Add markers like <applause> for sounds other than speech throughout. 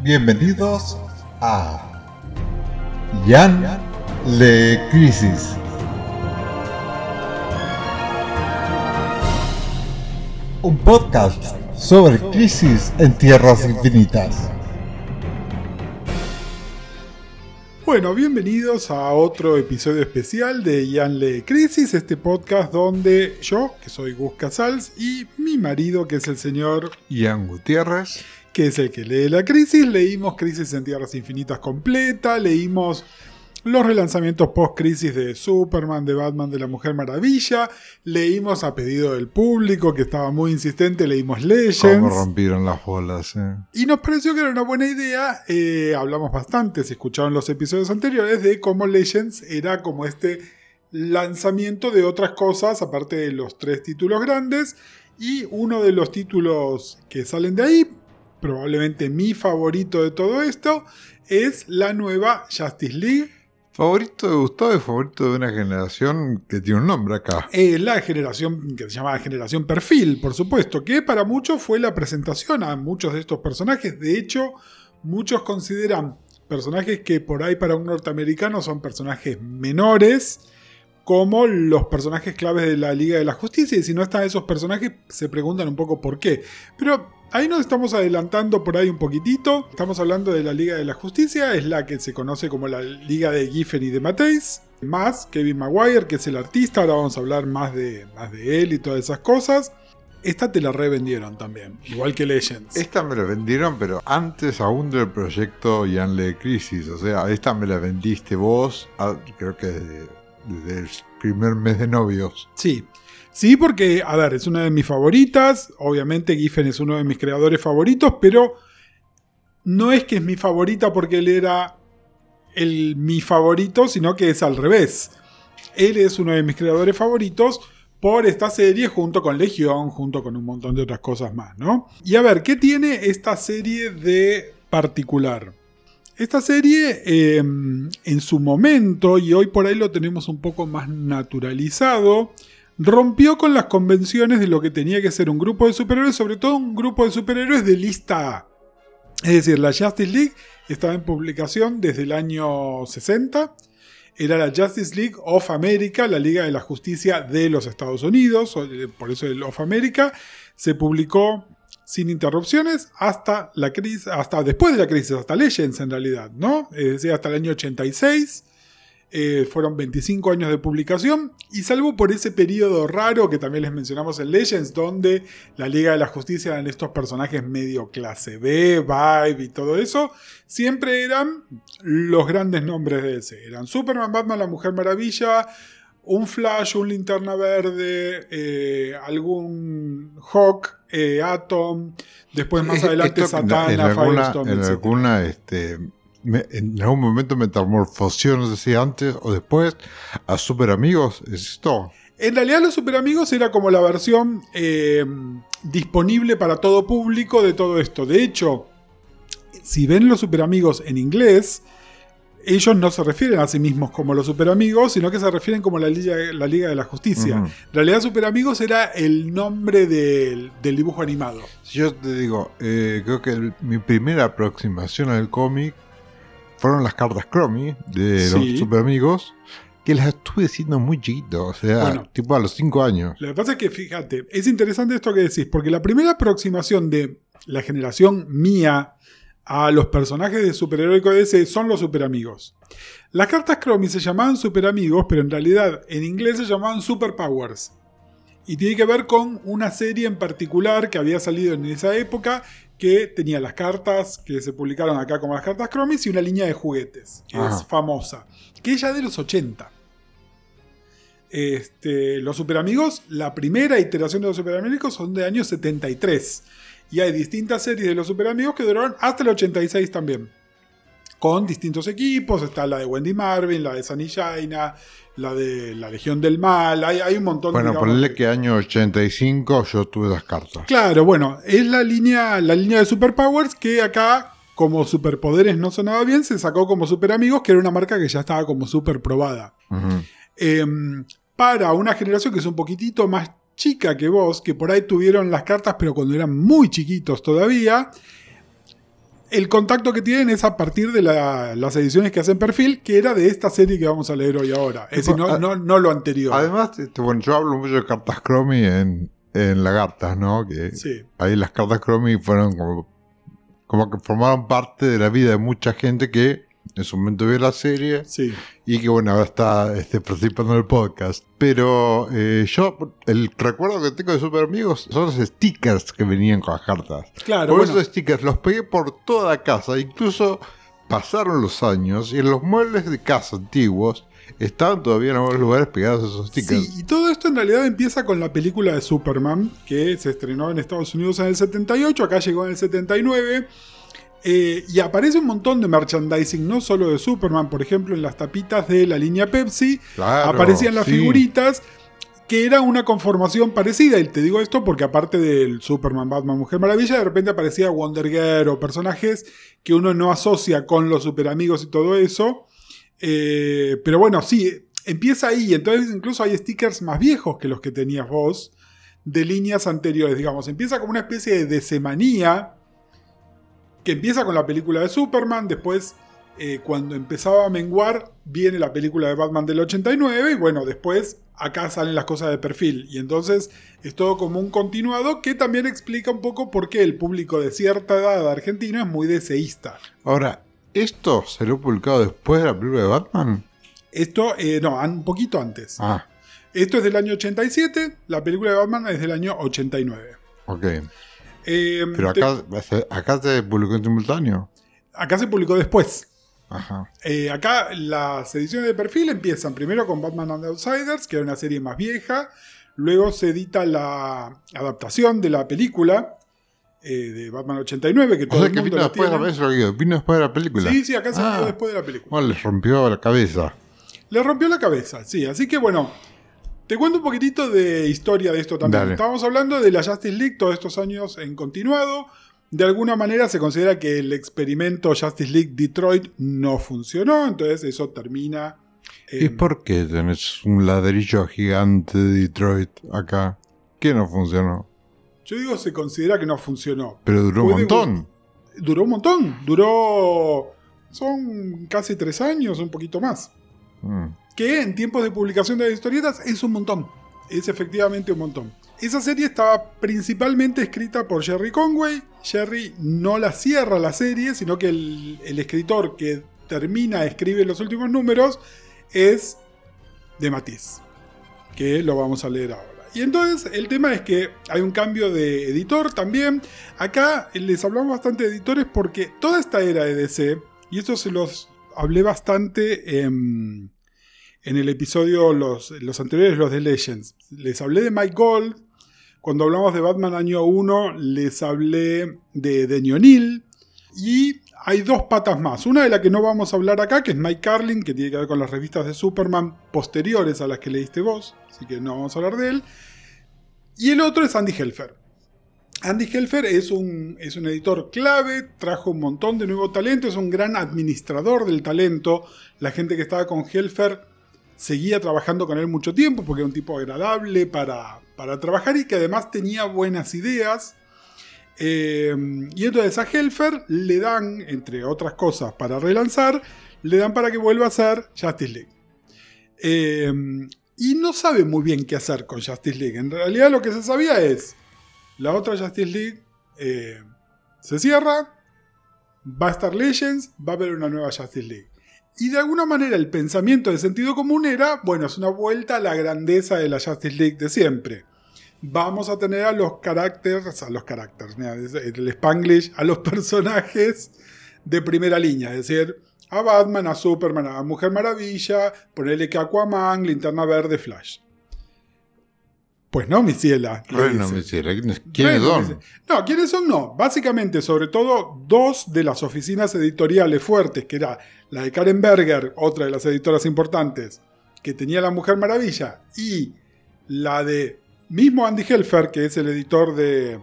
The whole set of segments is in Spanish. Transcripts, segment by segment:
Bienvenidos a Jan Le Crisis. Un podcast sobre crisis en tierras infinitas. Bueno, bienvenidos a otro episodio especial de Jan Le Crisis, este podcast donde yo, que soy Gus Casals, y mi marido, que es el señor Ian Gutiérrez, que es el que lee la crisis, leímos Crisis en Tierras Infinitas completa, leímos los relanzamientos post-crisis de Superman, de Batman, de la Mujer Maravilla. Leímos a pedido del público, que estaba muy insistente, leímos Legends. Cómo rompieron las bolas, eh. Y nos pareció que era una buena idea. eh, hablamos bastante, si escucharon los episodios anteriores, de cómo Legends era como este lanzamiento de otras cosas, aparte de los tres títulos grandes. Y uno de los títulos que salen de ahí, probablemente mi favorito de todo esto, es la nueva Justice League. Favorito de Gustavo y favorito de una generación que tiene un nombre acá. Eh, la generación que se llamaba generación perfil, por supuesto, que para muchos fue la presentación a muchos de estos personajes. De hecho, muchos consideran personajes que por ahí para un norteamericano son personajes menores, como los personajes claves de la Liga de la Justicia. Y si no están esos personajes, se preguntan un poco por qué. Pero ahí nos estamos adelantando por ahí un poquitito. Estamos hablando de la Liga de la Justicia, es la que se conoce como la Liga de Giffen y de Mateis. Más Kevin Maguire, que es el artista, ahora vamos a hablar más de, más de él y todas esas cosas. Esta te la revendieron también, igual que Legends. Esta me la vendieron, pero antes aún del proyecto Jan Le Crisis. O sea, esta me la vendiste vos, ah, creo que desde, desde el primer mes de novios. Sí. Sí, porque, a ver, es una de mis favoritas. Obviamente, Giffen es uno de mis creadores favoritos, pero no es que es mi favorita porque él era el, mi favorito, sino que es al revés. Él es uno de mis creadores favoritos por esta serie junto con Legión, junto con un montón de otras cosas más, ¿no? Y a ver, ¿qué tiene esta serie de particular? Esta serie eh, en su momento, y hoy por ahí lo tenemos un poco más naturalizado, rompió con las convenciones de lo que tenía que ser un grupo de superhéroes, sobre todo un grupo de superhéroes de lista A. Es decir, la Justice League estaba en publicación desde el año 60. Era la Justice League of America, la Liga de la Justicia de los Estados Unidos, por eso el of America. Se publicó sin interrupciones hasta la crisis, hasta después de la crisis, hasta Legends en realidad, ¿no? Es decir, hasta el año 86. Eh, fueron 25 años de publicación y salvo por ese periodo raro que también les mencionamos en Legends, donde la Liga de la Justicia eran estos personajes medio clase B, vibe y todo eso, siempre eran los grandes nombres de ese. Eran Superman, Batman, la Mujer Maravilla, un Flash, un Linterna Verde, eh, algún Hawk, eh, Atom, después más adelante Esto, Satana, en alguna, Firestorm, en alguna este, me- en algún momento metamorfoseó, no sé si antes o después, a Super Amigos. ¿Es esto? En realidad los Super Amigos era como la versión eh, disponible para todo público de todo esto. De hecho, si ven los Super Amigos en inglés, ellos no se refieren a sí mismos como los Super Amigos, sino que se refieren como la Liga, la Liga de la Justicia. En realidad Super Amigos era el nombre del, del dibujo animado. Yo te digo, eh, creo que el- mi primera aproximación al cómic fueron las cartas Chromie de Sí. los Super Amigos, que las estuve haciendo muy chiquito, o sea, Bueno. tipo a los 5 años. Lo que pasa es que, fíjate, es interesante esto que decís, porque la primera aproximación de la generación mía a los personajes de superheroico de DC son los superamigos. Las cartas Chromie se llamaban superamigos, pero en realidad en inglés se llamaban superpowers. Y tiene que ver con una serie en particular que había salido en esa época que tenía las cartas que se publicaron acá como las cartas Chromie y una línea de juguetes, que Ajá. es famosa, que es ya de los 80. Este, los superamigos, la primera iteración de los superamigos son de año 73. Y hay distintas series de los superamigos que duraron hasta el 86 también. Con distintos equipos. Está la de Wendy Marvin, la de Sunny Jaina, la de la Legión del Mal. Hay, hay un montón Bueno, digamos, ponle de- que año 85 yo tuve las cartas. Claro, bueno, es la línea, la línea de Superpowers que acá, como superpoderes no sonaba bien, se sacó como Super Amigos, que era una marca que ya estaba como super probada. Eh, para una generación que es un poquitito más chica que vos, que por ahí tuvieron las cartas, pero cuando eran muy chiquitos todavía, el contacto que tienen es a partir de la- las ediciones que hacen perfil, que era de esta serie que vamos a leer hoy ahora. Es decir, no, no, no lo anterior. Además, este, bueno, yo hablo mucho de cartas Chromie en, en Lagartas, ¿no? Que Sí. ahí las cartas Chromie fueron como, como que formaron parte de la vida de mucha gente que en su momento vio la serie Sí. y que bueno, ahora está este, participando en el podcast. Pero eh, yo, el recuerdo que tengo de Super Amigos son los stickers que venían con las cartas. Claro, Por bueno. esos stickers los pegué por toda la casa, incluso pasaron los años y en los muebles de casa antiguos estaban todavía en algunos lugares pegados esos stickers. Sí, y todo esto en realidad empieza con la película de Superman, que se estrenó en Estados Unidos en el 78, acá llegó en el 79. Eh, y aparece un montón de merchandising, no solo de Superman, por ejemplo, en las tapitas de la línea Pepsi, Claro, aparecían las sí. figuritas, que era una conformación parecida. Y te digo esto porque aparte del Superman, Batman, Mujer Maravilla, de repente aparecía Wonder Girl o personajes que uno no asocia con los superamigos y todo eso. Eh, pero bueno, sí, empieza ahí. Entonces incluso hay stickers más viejos que los que tenías vos de líneas anteriores, digamos. Empieza como una especie de desemanía que empieza con la película de Superman, después eh, cuando empezaba a menguar viene la película de Batman del 89 y bueno, después acá salen las cosas de perfil y entonces es todo como un continuado que también explica un poco por qué el público de cierta edad argentino es muy deseísta. Ahora, ¿esto salió publicado después de la película de Batman? Esto, eh, no, un poquito antes. Ah, Esto es del año 87, la película de Batman es del año 89. ok. Eh, Pero te- acá, se publicó en simultáneo. acá se publicó después. Ajá. Eh, acá las ediciones de perfil empiezan primero con Batman and the Outsiders, que era una serie más vieja. Luego se edita la adaptación de la película eh, de Batman 89, que O todo sea el que mundo vino después, de la, digo, vino después de la película. Sí, sí, acá se Ah. después de la película. Bueno, les rompió la cabeza. Le rompió la cabeza, sí. Así que bueno, te cuento un poquitito de historia de esto también. Dale. Estábamos hablando de la Justice League todos estos años en continuado. De alguna manera se considera que el experimento Justice League Detroit no funcionó, entonces eso termina. ¿Y por qué tenés un ladrillo gigante de Detroit acá? ¿Qué no funcionó? Yo digo, se considera que no funcionó. Pero duró un montón. Duró un montón. Duró. Son casi tres años, un poquito más. Mm. Que en tiempos de publicación de las historietas es un montón. Es efectivamente un montón. Esa serie estaba principalmente escrita por Jerry Conway. Jerry no la cierra la serie, sino que el, escritor que termina, escribe los últimos números, es de Matisse. Que lo vamos a leer ahora. Y entonces el tema es que hay un cambio de editor también. Acá les hablamos bastante de editores porque toda esta era de DC, y esto se los hablé bastante en, en el episodio, los, los anteriores, los de Legends. Les hablé de Mike Gold. Cuando hablamos de Batman año 1, les hablé de Denny O'Neill. Y hay dos patas más. Una de la que no vamos a hablar acá, que es Mike Carlin, que tiene que ver con las revistas de Superman posteriores a las que leíste vos. Así que no vamos a hablar de él. Y el otro es Andy Helfer. Andy Helfer es un, es un editor clave, trajo un montón de nuevo talento, es un gran administrador del talento. La gente que estaba con Helfer seguía trabajando con él mucho tiempo porque era un tipo agradable para, para trabajar y que además tenía buenas ideas. Eh, y entonces a Helfer le dan, entre otras cosas, para relanzar, le dan para que vuelva a hacer Justice League. Eh, y no sabe muy bien qué hacer con Justice League. En realidad lo que se sabía es, la otra Justice League eh, se cierra, va a estar Legends, va a haber una nueva Justice League. Y de alguna manera el pensamiento de sentido común era, bueno, es una vuelta a la grandeza de la Justice League de siempre. Vamos a tener a los caracteres, a los caracteres, el Spanglish, a los <laughs> personajes de primera línea, es decir, a Batman, a Superman, a Mujer Maravilla, ponerle que Aquaman, Linterna Verde, Flash. Pues no, mi ciela. Bueno, hiciera, ¿quiénes, Bueno, son? No, ¿quiénes son? No. Básicamente, sobre todo, dos de las oficinas editoriales fuertes, que era la de Karen Berger, otra de las editoras importantes, que tenía La Mujer Maravilla, y la de mismo Andy Helfer, que es el editor de,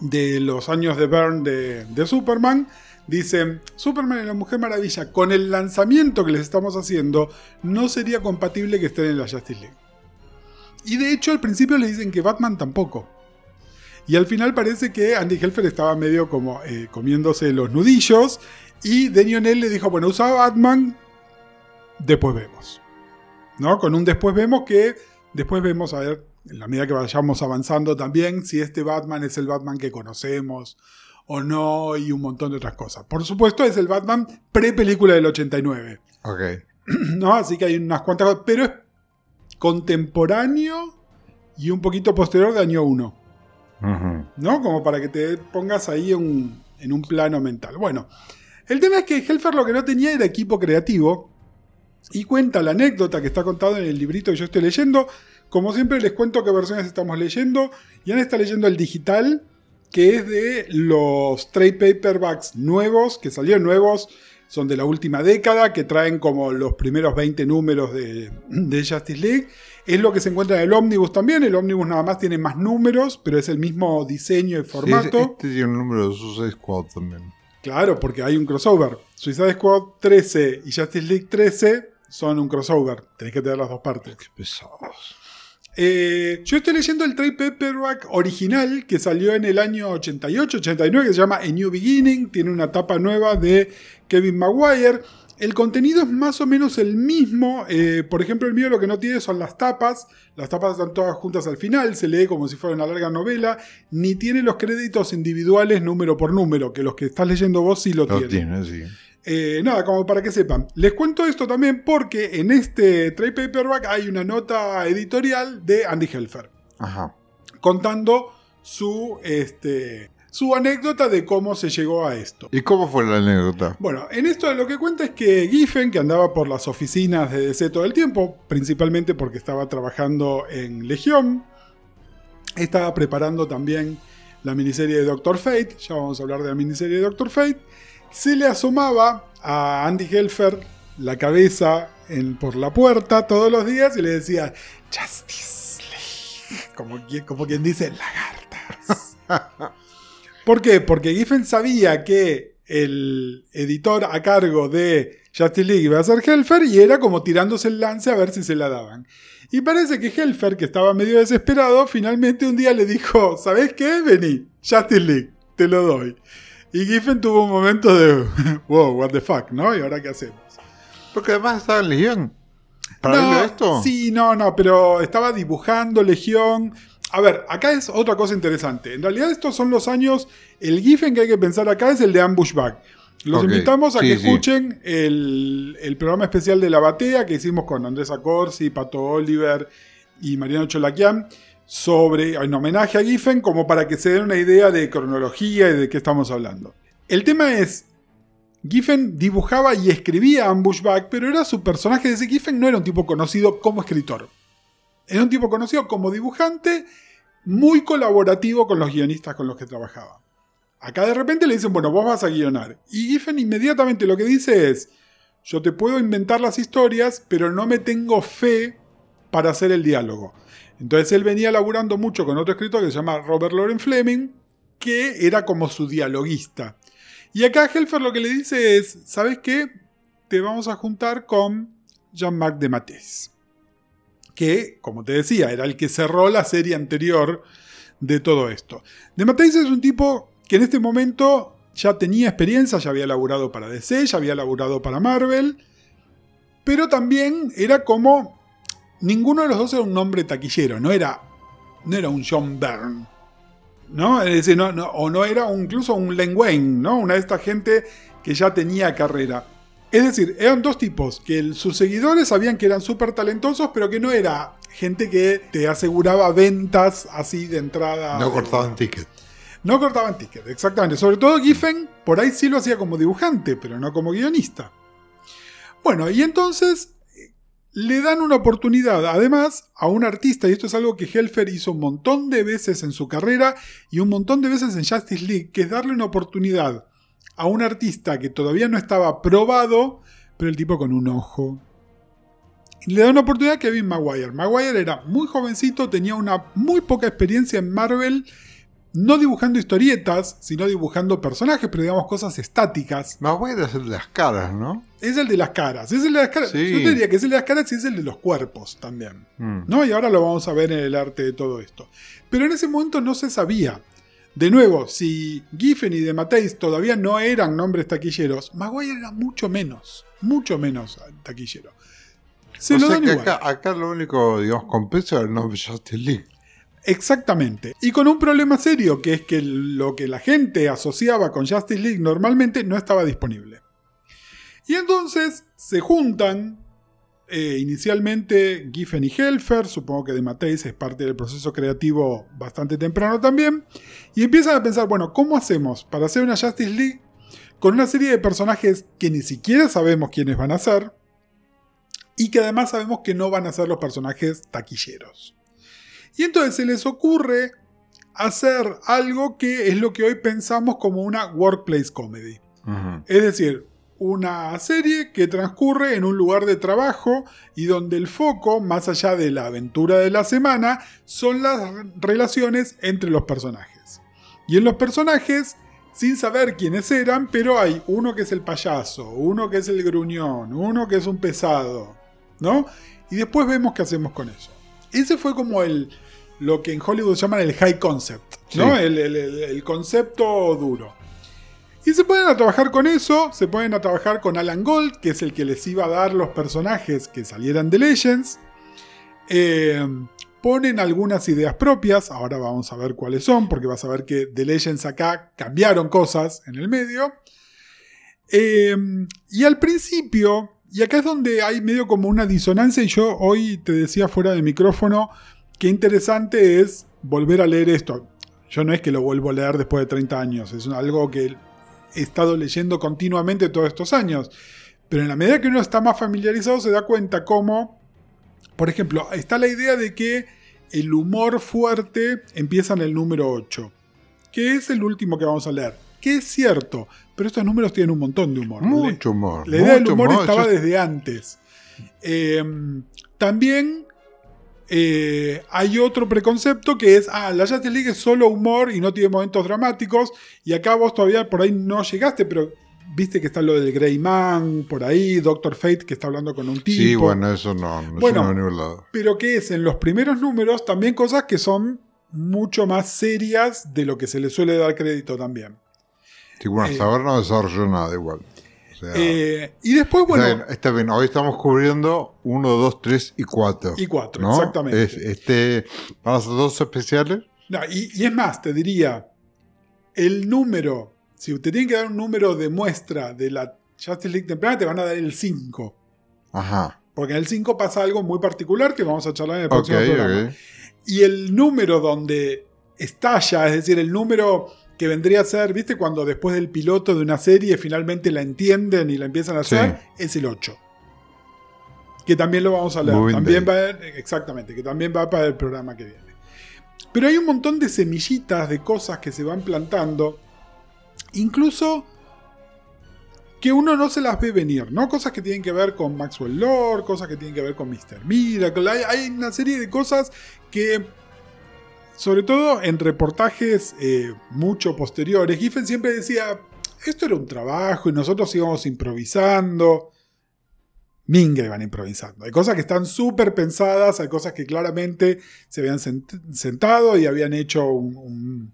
de los años de Byrne de, de Superman, dicen, Superman y la Mujer Maravilla, con el lanzamiento que les estamos haciendo, no sería compatible que estén en la Justice League. Y de hecho al principio le dicen que Batman tampoco. Y al final parece que Andy Helfer estaba medio como eh, comiéndose los nudillos. Y Denionel le dijo, bueno, usa Batman, después vemos. ¿No? Con un después vemos que después vemos, a ver, en la medida que vayamos avanzando también, si este Batman es el Batman que conocemos o no, y un montón de otras cosas. Por supuesto, es el Batman pre-película del 89. Ok. <clears throat> ¿No? Así que hay unas cuantas cosas, pero es contemporáneo y un poquito posterior de año 1. Ujú. ¿no? Como para que te pongas ahí un- en un plano mental. Bueno, el tema es que Helfer lo que no tenía era equipo creativo y cuenta la anécdota que está contado en el librito que yo estoy leyendo. Como siempre les cuento qué versiones estamos leyendo. Ian está leyendo el digital, que es de los trade paperbacks nuevos, que salieron nuevos, son de la última década, que traen como los primeros 20 números de, de Justice League. Es lo que se encuentra en el Omnibus también. El Omnibus nada más tiene más números, pero es el mismo diseño y Sí, formato. este tiene un número de Suicide Squad también. Claro, porque hay un crossover. Suicide Squad 13 y Justice League 13 son un crossover. Tenés que tener las dos partes. Qué pesados. Eh, yo estoy leyendo el trade paperback original que salió en el año 88-89 que se llama A New Beginning. Tiene una tapa nueva de Kevin Maguire. El contenido es más o menos el mismo. eh, por ejemplo, el mío lo que no tiene son las tapas. Las tapas están todas juntas al final. Se lee como si fuera una larga novela. Ni tiene los créditos individuales número por número. Que los que estás leyendo vos sí lo Lo tienen. tiene, sí. Eh, nada, como para que sepan. Les cuento esto también porque en este trade paperback hay una nota editorial de Andy Helfer Ajá. contando su, este, su anécdota de cómo se llegó a esto. ¿Y cómo fue la anécdota? Bueno, en esto lo que cuenta es que Giffen, que andaba por las oficinas de DC todo el tiempo, principalmente porque estaba trabajando en Legión, estaba preparando también la miniserie de Doctor Fate, ya vamos a hablar de la miniserie de Doctor Fate, se le asomaba a Andy Helfer la cabeza en- por la puerta todos los días y le decía, Justice League, como, como quien dice, lagartas. <laughs> ¿Por qué? Porque Giffen sabía que el editor a cargo de Justice League iba a ser Helfer y era como tirándose el lance a ver si se la daban. Y parece que Helfer, que estaba medio desesperado, finalmente un día le dijo, ¿sabes qué? Vení, Justice League, te lo doy. Y Giffen tuvo un momento de, <laughs> wow, what the fuck, ¿no? ¿Y ahora qué hacemos? Porque además estaba en Legión. ¿Para No, esto? Sí, no, no, pero estaba dibujando Legión. A ver, acá es otra cosa interesante. En realidad estos son los años, el Giffen que hay que pensar acá es el de Ambushback. Los invitamos a sí, que sí. escuchen el, el programa especial de La Batea que hicimos con Andrés Acorsi, Pato Oliver y Mariano Cholaquian sobre, en homenaje a Giffen, como para que se den una idea de cronología y de qué estamos hablando. El tema es, Giffen dibujaba y escribía Ambushback, pero era su personaje. Ese Giffen no era un tipo conocido como escritor. Era un tipo conocido como dibujante, muy colaborativo con los guionistas con los que trabajaba. Acá de repente le dicen, bueno, vos vas a guionar. Y Giffen inmediatamente lo que dice es, yo te puedo inventar las historias, pero no me tengo fe para hacer el diálogo. Entonces él venía laburando mucho con otro escritor que se llama Robert Loren Fleming, que era como su dialoguista. Y acá Helfer lo que le dice es, ¿sabes qué? Te vamos a juntar con Jean-Marc de Matisse. Que, como te decía, era el que cerró la serie anterior de todo esto. De Matisse es un tipo que en este momento ya tenía experiencia, ya había laburado para DC, ya había laburado para Marvel, pero también era como... Ninguno de los dos era un nombre taquillero, no era, no era un John Byrne. ¿no? Es decir, no, no- o no era un- incluso un Len Wayne, ¿no? Una de esta gente que ya tenía carrera. Es decir, eran dos tipos, que el- sus seguidores sabían que eran súper talentosos, pero que no era gente que te aseguraba ventas así de entrada. No cortaban ticket. No cortaban ticket, exactamente. Sobre todo Giffen, por ahí sí lo hacía como dibujante, pero no como guionista. Bueno, y entonces le dan una oportunidad, además, a un artista, y esto es algo que Helfer hizo un montón de veces en su carrera y un montón de veces en Justice League, que es darle una oportunidad a un artista que todavía no estaba probado, pero el tipo con un ojo. Le da una oportunidad a Kevin Maguire. Maguire era muy jovencito, tenía una muy poca experiencia en Marvel, no dibujando historietas, sino dibujando personajes, pero digamos cosas estáticas. Más voy a hacer las caras, ¿no? Es el de las caras. Es el de las caras. Sí. Yo te diría que es el de las caras y es el de los cuerpos también. Mm. ¿no? Y ahora lo vamos a ver en el arte de todo esto. Pero en ese momento no se sabía. De nuevo, si Giffen y de Mateis todavía no eran nombres taquilleros, Maguire era mucho menos, mucho menos taquillero. Se o lo sea que acá, acá, lo único, digamos, compensa el nombre Justice League. Exactamente. Y con un problema serio, que es que lo que la gente asociaba con Justice League normalmente no estaba disponible. Y entonces se juntan eh, inicialmente Giffen y Helfer, supongo que de Mateis es parte del proceso creativo bastante temprano también, y empiezan a pensar, bueno, ¿cómo hacemos para hacer una Justice League con una serie de personajes que ni siquiera sabemos quiénes van a ser, y que además sabemos que no van a ser los personajes taquilleros? Y entonces se les ocurre hacer algo que es lo que hoy pensamos como una workplace comedy. Es decir, una serie que transcurre en un lugar de trabajo y donde el foco, más allá de la aventura de la semana, son las relaciones entre los personajes. Y en los personajes, sin saber quiénes eran, pero hay uno que es el payaso, uno que es el gruñón, uno que es un pesado, ¿no? Y después vemos qué hacemos con eso. Ese fue como el, lo que en Hollywood llaman el high concept, ¿no? El, concepto duro. Y se pueden a trabajar con eso, se pueden a trabajar con Alan Gold, que es el que les iba a dar los personajes que salieran de Legends. Eh, ponen algunas ideas propias, ahora vamos a ver cuáles son, porque vas a ver que de Legends acá cambiaron cosas en el medio. Eh, y al principio, y acá es donde hay medio como una disonancia, y yo hoy te decía fuera de micrófono, qué interesante es volver a leer esto. Yo no es que lo vuelvo a leer después de 30 años, es algo que he estado leyendo continuamente todos estos años. Pero en la medida que uno está más familiarizado se da cuenta cómo, por ejemplo, está la idea de que el humor fuerte empieza en el número 8, que es el último que vamos a leer. Que es cierto, pero estos números tienen un montón de humor. Mucho humor. La idea del humor, estaba desde antes. Eh, también eh, hay otro preconcepto que es, ah, la Justice League es solo humor y no tiene momentos dramáticos. Y acá vos todavía por ahí no llegaste, pero viste que está lo del Grey Man por ahí, Doctor Fate que está hablando con un tipo. Sí, bueno, eso no, no bueno, a ningún lado. Pero que es en los primeros números también cosas que son mucho más serias de lo que se le suele dar crédito también. Sí, bueno, hasta eh, ahora no desarrolló nada igual. Eh, y después, bueno. Está bien, hoy estamos cubriendo 1, 2, 3 y 4. Y 4, exactamente. este, ¿Van a ser dos especiales? y, es más, te diría, el número, si usted tiene que dar un número de muestra de la Justice League temprana, te van a dar el 5. Ajá. Porque en el 5 pasa algo muy particular que vamos a charlar en el próximo programa. Y el número donde estalla, es decir, el número que vendría a ser, ¿viste? Cuando después del piloto de una serie finalmente la entienden y la empiezan a hacer, es el 8. Que también lo vamos a leer. también va exactamente, que también va para el programa que viene. Pero hay un montón de semillitas de cosas que se van plantando, incluso que uno no se las ve venir, ¿no? Cosas que tienen que ver con Maxwell Lord, cosas que tienen que ver con Mr. Miracle. hay una serie de cosas que sobre todo en reportajes eh, mucho posteriores, Giffen siempre decía, esto era un trabajo y nosotros íbamos improvisando. Minga iban improvisando. Hay cosas que están súper pensadas, hay cosas que claramente se habían sentado y habían hecho un,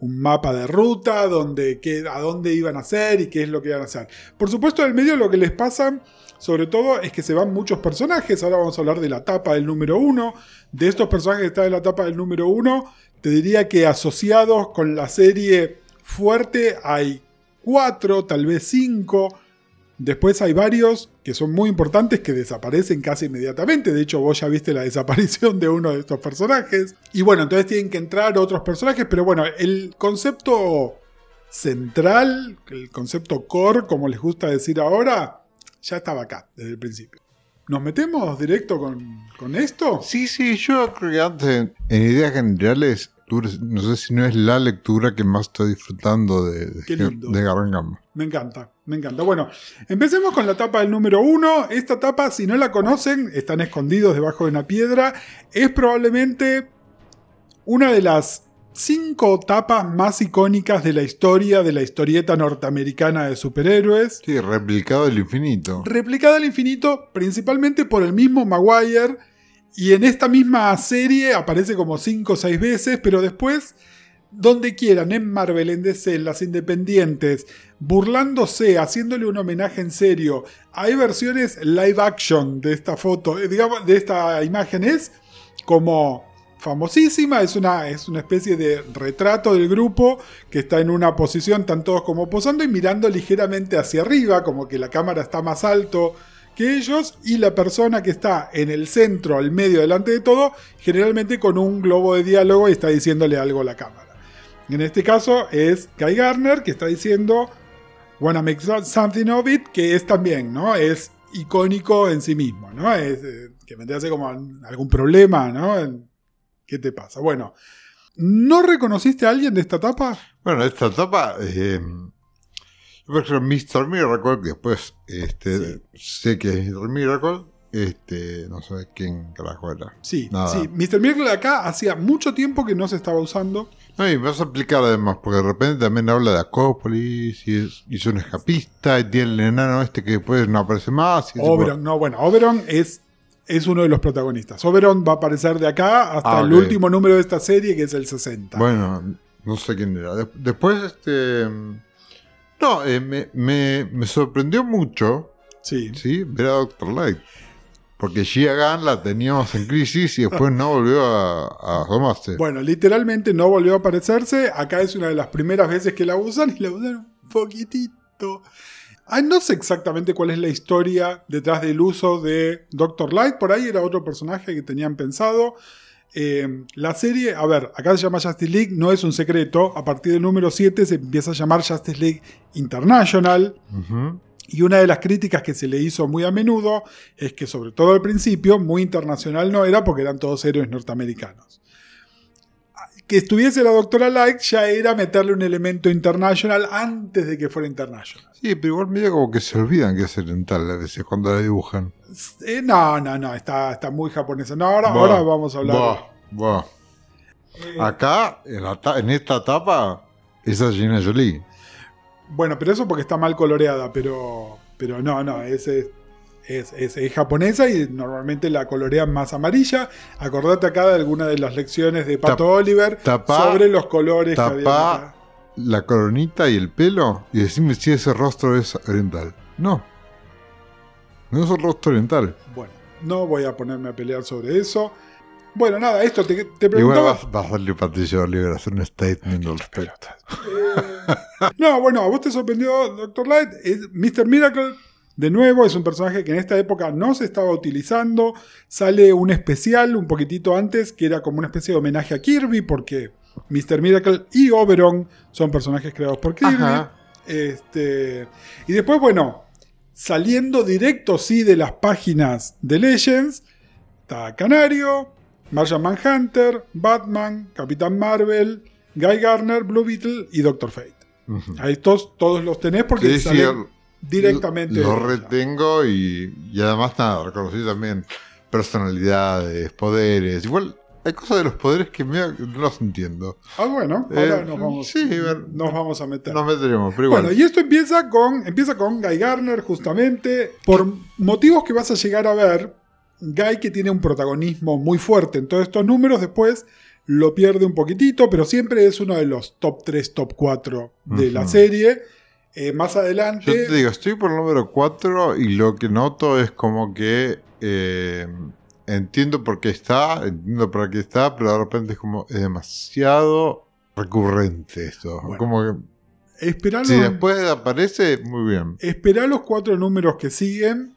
mapa de ruta donde a dónde iban a hacer y qué es lo que iban a hacer. Por supuesto, en el medio lo que les pasa sobre todo es que se van muchos personajes. Ahora vamos a hablar de la tapa del número uno. De estos personajes que están en la tapa del número uno, te diría que asociados con la serie fuerte hay cuatro, tal vez cinco. Después hay varios que son muy importantes que desaparecen casi inmediatamente. De hecho, vos ya viste la <laughs> desaparición de uno de estos personajes. Y bueno, entonces tienen que entrar otros personajes. Pero bueno, el concepto central, el concepto core, como les gusta decir ahora, ya estaba acá desde el principio. ¿Nos metemos directo con, esto? Sí, sí, yo creo que antes, en ideas generales, no sé si no es la lectura que más estoy disfrutando de, de, Me encanta, me encanta. Bueno, empecemos con la tapa del número uno. Esta tapa, si no la conocen, están escondidos debajo de una piedra. Es probablemente una de las cinco tapas más icónicas de la historia de la historieta norteamericana de superhéroes. Sí, replicado al infinito. Replicado al infinito principalmente por el mismo Maguire. Y en esta misma serie aparece como cinco o seis veces, pero después donde quieran, en Marvel, en DC, en las independientes, burlándose, haciéndole un homenaje en serio. Hay versiones live action de esta foto, eh, digamos, de esta imagen. Es como famosísima, es una, es una especie de retrato del grupo que está en una posición, están todos como posando y mirando ligeramente hacia arriba, como que la cámara está más alto que ellos y la persona que está en el centro, al medio, delante de todo, generalmente con un globo de diálogo y está diciéndole algo a la cámara. En este caso es Guy Garner que está diciendo Wanna Make Something of It, que es también, ¿no? Es icónico en sí mismo, ¿no? Es, eh, que me hace como algún problema, ¿no? ¿Qué te pasa? Bueno, ¿no reconociste a alguien de esta etapa? Bueno, esta etapa, eh, yo por ejemplo, Mr. Miracle, que después este, sé que es Mr. Miracle, este, no sé quién carajo era. Sí, sí. Mr. Miracle acá hacía mucho tiempo que no se estaba usando. No, y vas a explicar además, porque de repente también habla de Acópolis, y es, un escapista, y tiene el enano este que después no aparece más. Oberon, no, bueno, Oberon es, es uno de los protagonistas. Oberon va a aparecer de acá hasta ah, el último número de esta serie, que es el 60. Bueno, no sé quién era. después, este... No, eh, me, me, sorprendió mucho sí. ¿sí? ver a Doctor Light. Porque Gia Gunn la teníamos en crisis y después no volvió a, a asomarse. Bueno, literalmente no volvió a aparecerse. Acá es una de las primeras veces que la usan y la usan un poquitito. Ah, no sé exactamente cuál es la historia detrás del uso de Doctor Light. Por ahí era otro personaje que tenían pensado. Eh, la serie, a ver, acá se llama Justice League, no es un secreto. A partir del número 7 se empieza a llamar Justice League International. Y una de las críticas que se le hizo muy a menudo es que, sobre todo al principio, muy internacional no era porque eran todos héroes norteamericanos. Que estuviese la doctora Light ya era meterle un elemento internacional antes de que fuera international. Sí, pero igual medio como que se olvidan que es oriental a veces cuando la dibujan. Eh, no, no, no, está, está muy japonesa. No, ahora, ahora vamos a hablar. Eh, Acá, en, en, esta etapa, esa es Gina Jolie. Bueno, pero eso porque está mal coloreada, pero, pero no, no, es, es, japonesa y normalmente la colorean más amarilla. Acordate acá de alguna de las lecciones de Pato Oliver sobre los colores que había la coronita y el pelo y decime si ese rostro es oriental. No. No es un rostro oriental. Bueno, no voy a ponerme a pelear sobre eso. Bueno, nada, esto te, te preguntaba... Igual vas, a darle Patricio Oliver a hacer un statement al respecto. Eh, no, bueno, a vos te sorprendió Doctor Light. Es Mr. Miracle, de nuevo, es un personaje que en esta época no se estaba utilizando. Sale un especial un poquitito antes, que era como una especie de homenaje a Kirby, porque Mr. Miracle y Oberon son personajes creados por Kirby. Este, y después, bueno, saliendo directo, sí, de las páginas de Legends, está Canario, Martian Manhunter, Batman, Capitán Marvel, Guy Garner, Blue Beetle y Doctor Fate. A estos todos los tenés porque salen directamente. Los retengo y, además nada, reconocí también personalidades, poderes. Igual hay cosas de los poderes que no los entiendo. Ah, bueno, ahora eh, nos, vamos, nos vamos a meter. Nos meteremos, pero igual. Bueno, y esto empieza con, empieza con Guy Garner, justamente, por motivos que vas a llegar a ver Guy que tiene un protagonismo muy fuerte en todos estos números, después lo pierde un poquitito, pero siempre es uno de los top 3, top 4 de la serie. Eh, más adelante... Yo te digo, estoy por el número 4 y lo que noto es como que... Eh, entiendo por qué está, entiendo para qué está, pero de repente es como es demasiado recurrente esto. como que si después aparece, muy bien. Esperá los cuatro números que siguen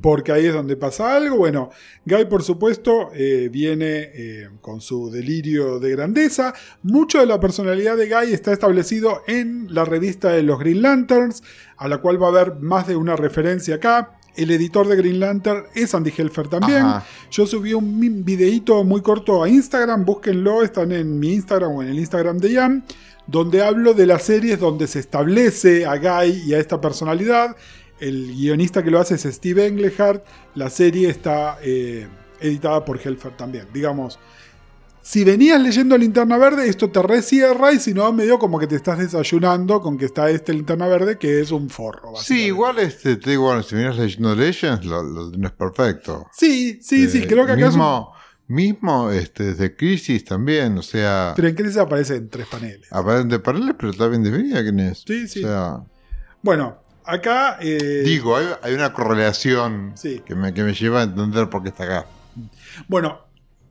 porque ahí es donde pasa algo. Bueno, Guy, por supuesto, eh, viene eh, con su delirio de grandeza. Mucho de la personalidad de Guy está establecido en la revista de los Green Lanterns, a la cual va a haber más de una referencia acá. El editor de Green Lantern es Andy Helfer también. Yo subí un videito muy corto a Instagram, búsquenlo, están en mi Instagram o en el Instagram de Ian, donde hablo de las series donde se establece a Guy y a esta personalidad el guionista que lo hace es Steve Englehart. La serie está eh, editada por Helfer también. Digamos, si venías leyendo Linterna Verde, esto te recierra y si no, medio como que te estás desayunando con que está este Linterna Verde, que es un forro. Sí, igual este, te digo, si venías leyendo Legends, lo, no es perfecto. Sí, sí, sí, eh, creo que acá mismo, Mismo este, desde Crisis también, o sea, Pero en Crisis aparecen tres paneles. aparente paneles, pero está bien definida quién es. Sí, sí. O sea, Bueno, acá. eh, digo, hay, hay una correlación Sí. que, me, que me lleva a entender por qué está acá. Bueno,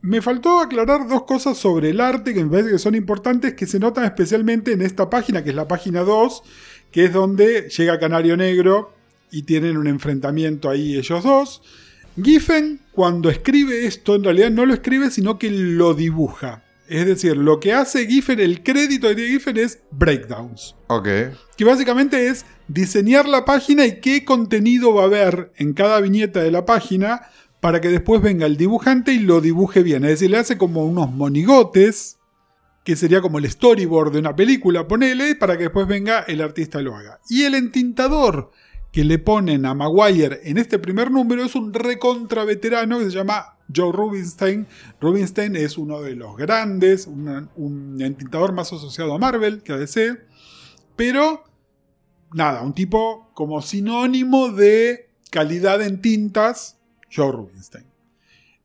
me faltó aclarar dos cosas sobre el arte que me parece que son importantes, que se notan especialmente en esta página, que es la página 2, que es donde llega Canario Negro y tienen un enfrentamiento ahí ellos dos. Giffen, cuando escribe esto, en realidad no lo escribe, sino que lo dibuja. Es decir, lo que hace Giffen, el crédito tiene Giffen es breakdowns. Ok, Que básicamente es diseñar la página y qué contenido va a haber en cada viñeta de la página para que después venga el dibujante y lo dibuje bien. Es decir, le hace como unos monigotes, que sería como el storyboard de una película, ponele, para que después venga el artista y lo haga. Y el entintador que le ponen a Maguire en este primer número es un recontra veterano que se llama Joe Rubinstein. Rubinstein es uno de los grandes, una- un entintador más asociado a Marvel que a DC, pero nada, un tipo como sinónimo de calidad en tintas, Joe Rubinstein.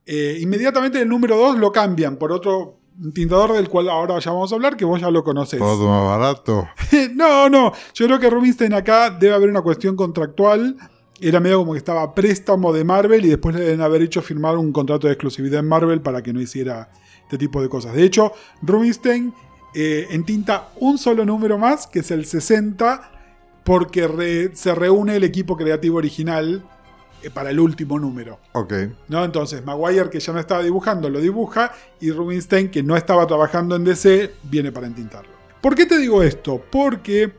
Eh, inmediatamente el número 2 lo cambian por otro tintador del cual ahora ya vamos a hablar, que vos ya lo conocés. todo más barato. <laughs> no, no, yo creo que Rubinstein acá debe haber una cuestión contractual. Era medio como que estaba préstamo de Marvel y después le deben haber hecho firmar un contrato de exclusividad en Marvel para que no hiciera este tipo de cosas. De hecho, Rubinstein eh, entinta un solo número más, que es el 60, porque re- se reúne el equipo creativo original eh, para el último número. Ok, ¿no? Entonces, Maguire, que ya no estaba dibujando, lo dibuja, y Rubinstein, que no estaba trabajando en DC, viene para entintarlo. ¿Por qué te digo esto? Porque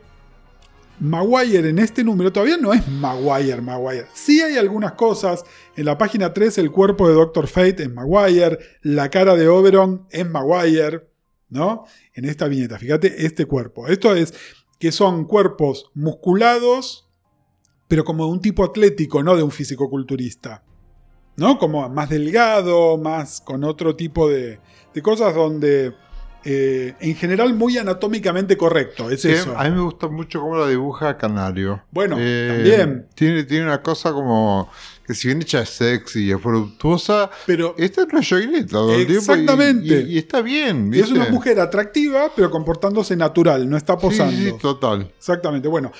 Maguire en este número todavía no es Maguire, Maguire. Sí hay algunas cosas. En la página 3, el cuerpo de Doctor Fate es Maguire, la cara de Oberon es Maguire, ¿no? En esta viñeta, fíjate este cuerpo. Esto es que son cuerpos musculados, pero como de un tipo atlético, no de un físico-culturista. ¿No? Como más delgado, más con otro tipo de, de cosas donde eh, en general muy anatómicamente correcto. Es Sí, eso. a mí me gusta mucho cómo lo dibuja Canario. Bueno, Eh, también. Tiene, tiene una cosa como que si bien hecha sexy y es voluptuosa, Pero esta es una joguineta todo el tiempo y- Exactamente. Y, y está bien. es una mujer atractiva, pero comportándose natural, no está Sí, posando. sí, total. Exactamente. Bueno,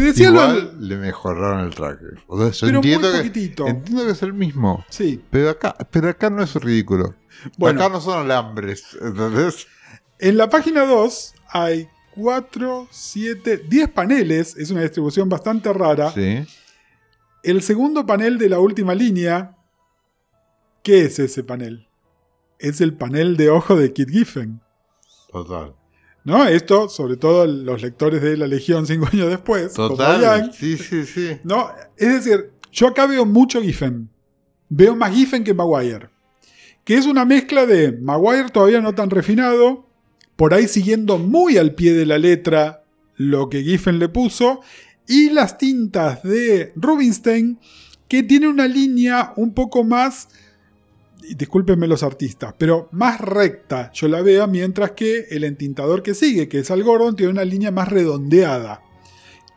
te decía lo Igual le mejoraron el tracker. O sea, yo Pero muy entiendo, que, poquitito. entiendo que es el mismo. Sí. Pero acá, pero acá no es ridículo. Bueno. Acá no son alambres. ¿Entendés? En la página 2 hay 4, 7, 10 paneles. Es una distribución bastante rara. Sí. El segundo panel de la última línea. ¿Qué es ese panel? Es el panel de ojo de Kit Giffen. Total. ¿No? Esto, sobre todo los lectores de la Legión cinco años después. como Total. Sí, sí, sí. ¿no? Es decir, yo acá veo mucho Giffen. Veo más Giffen que Maguire. Que es una mezcla de Maguire todavía no tan refinado, por ahí siguiendo muy al pie de la letra lo que Giffen le puso, y las tintas de Rubinstein, que tiene una línea un poco más, discúlpenme los artistas, pero más recta, yo la veo, mientras que el entintador que sigue, que es Al Gordon, tiene una línea más redondeada,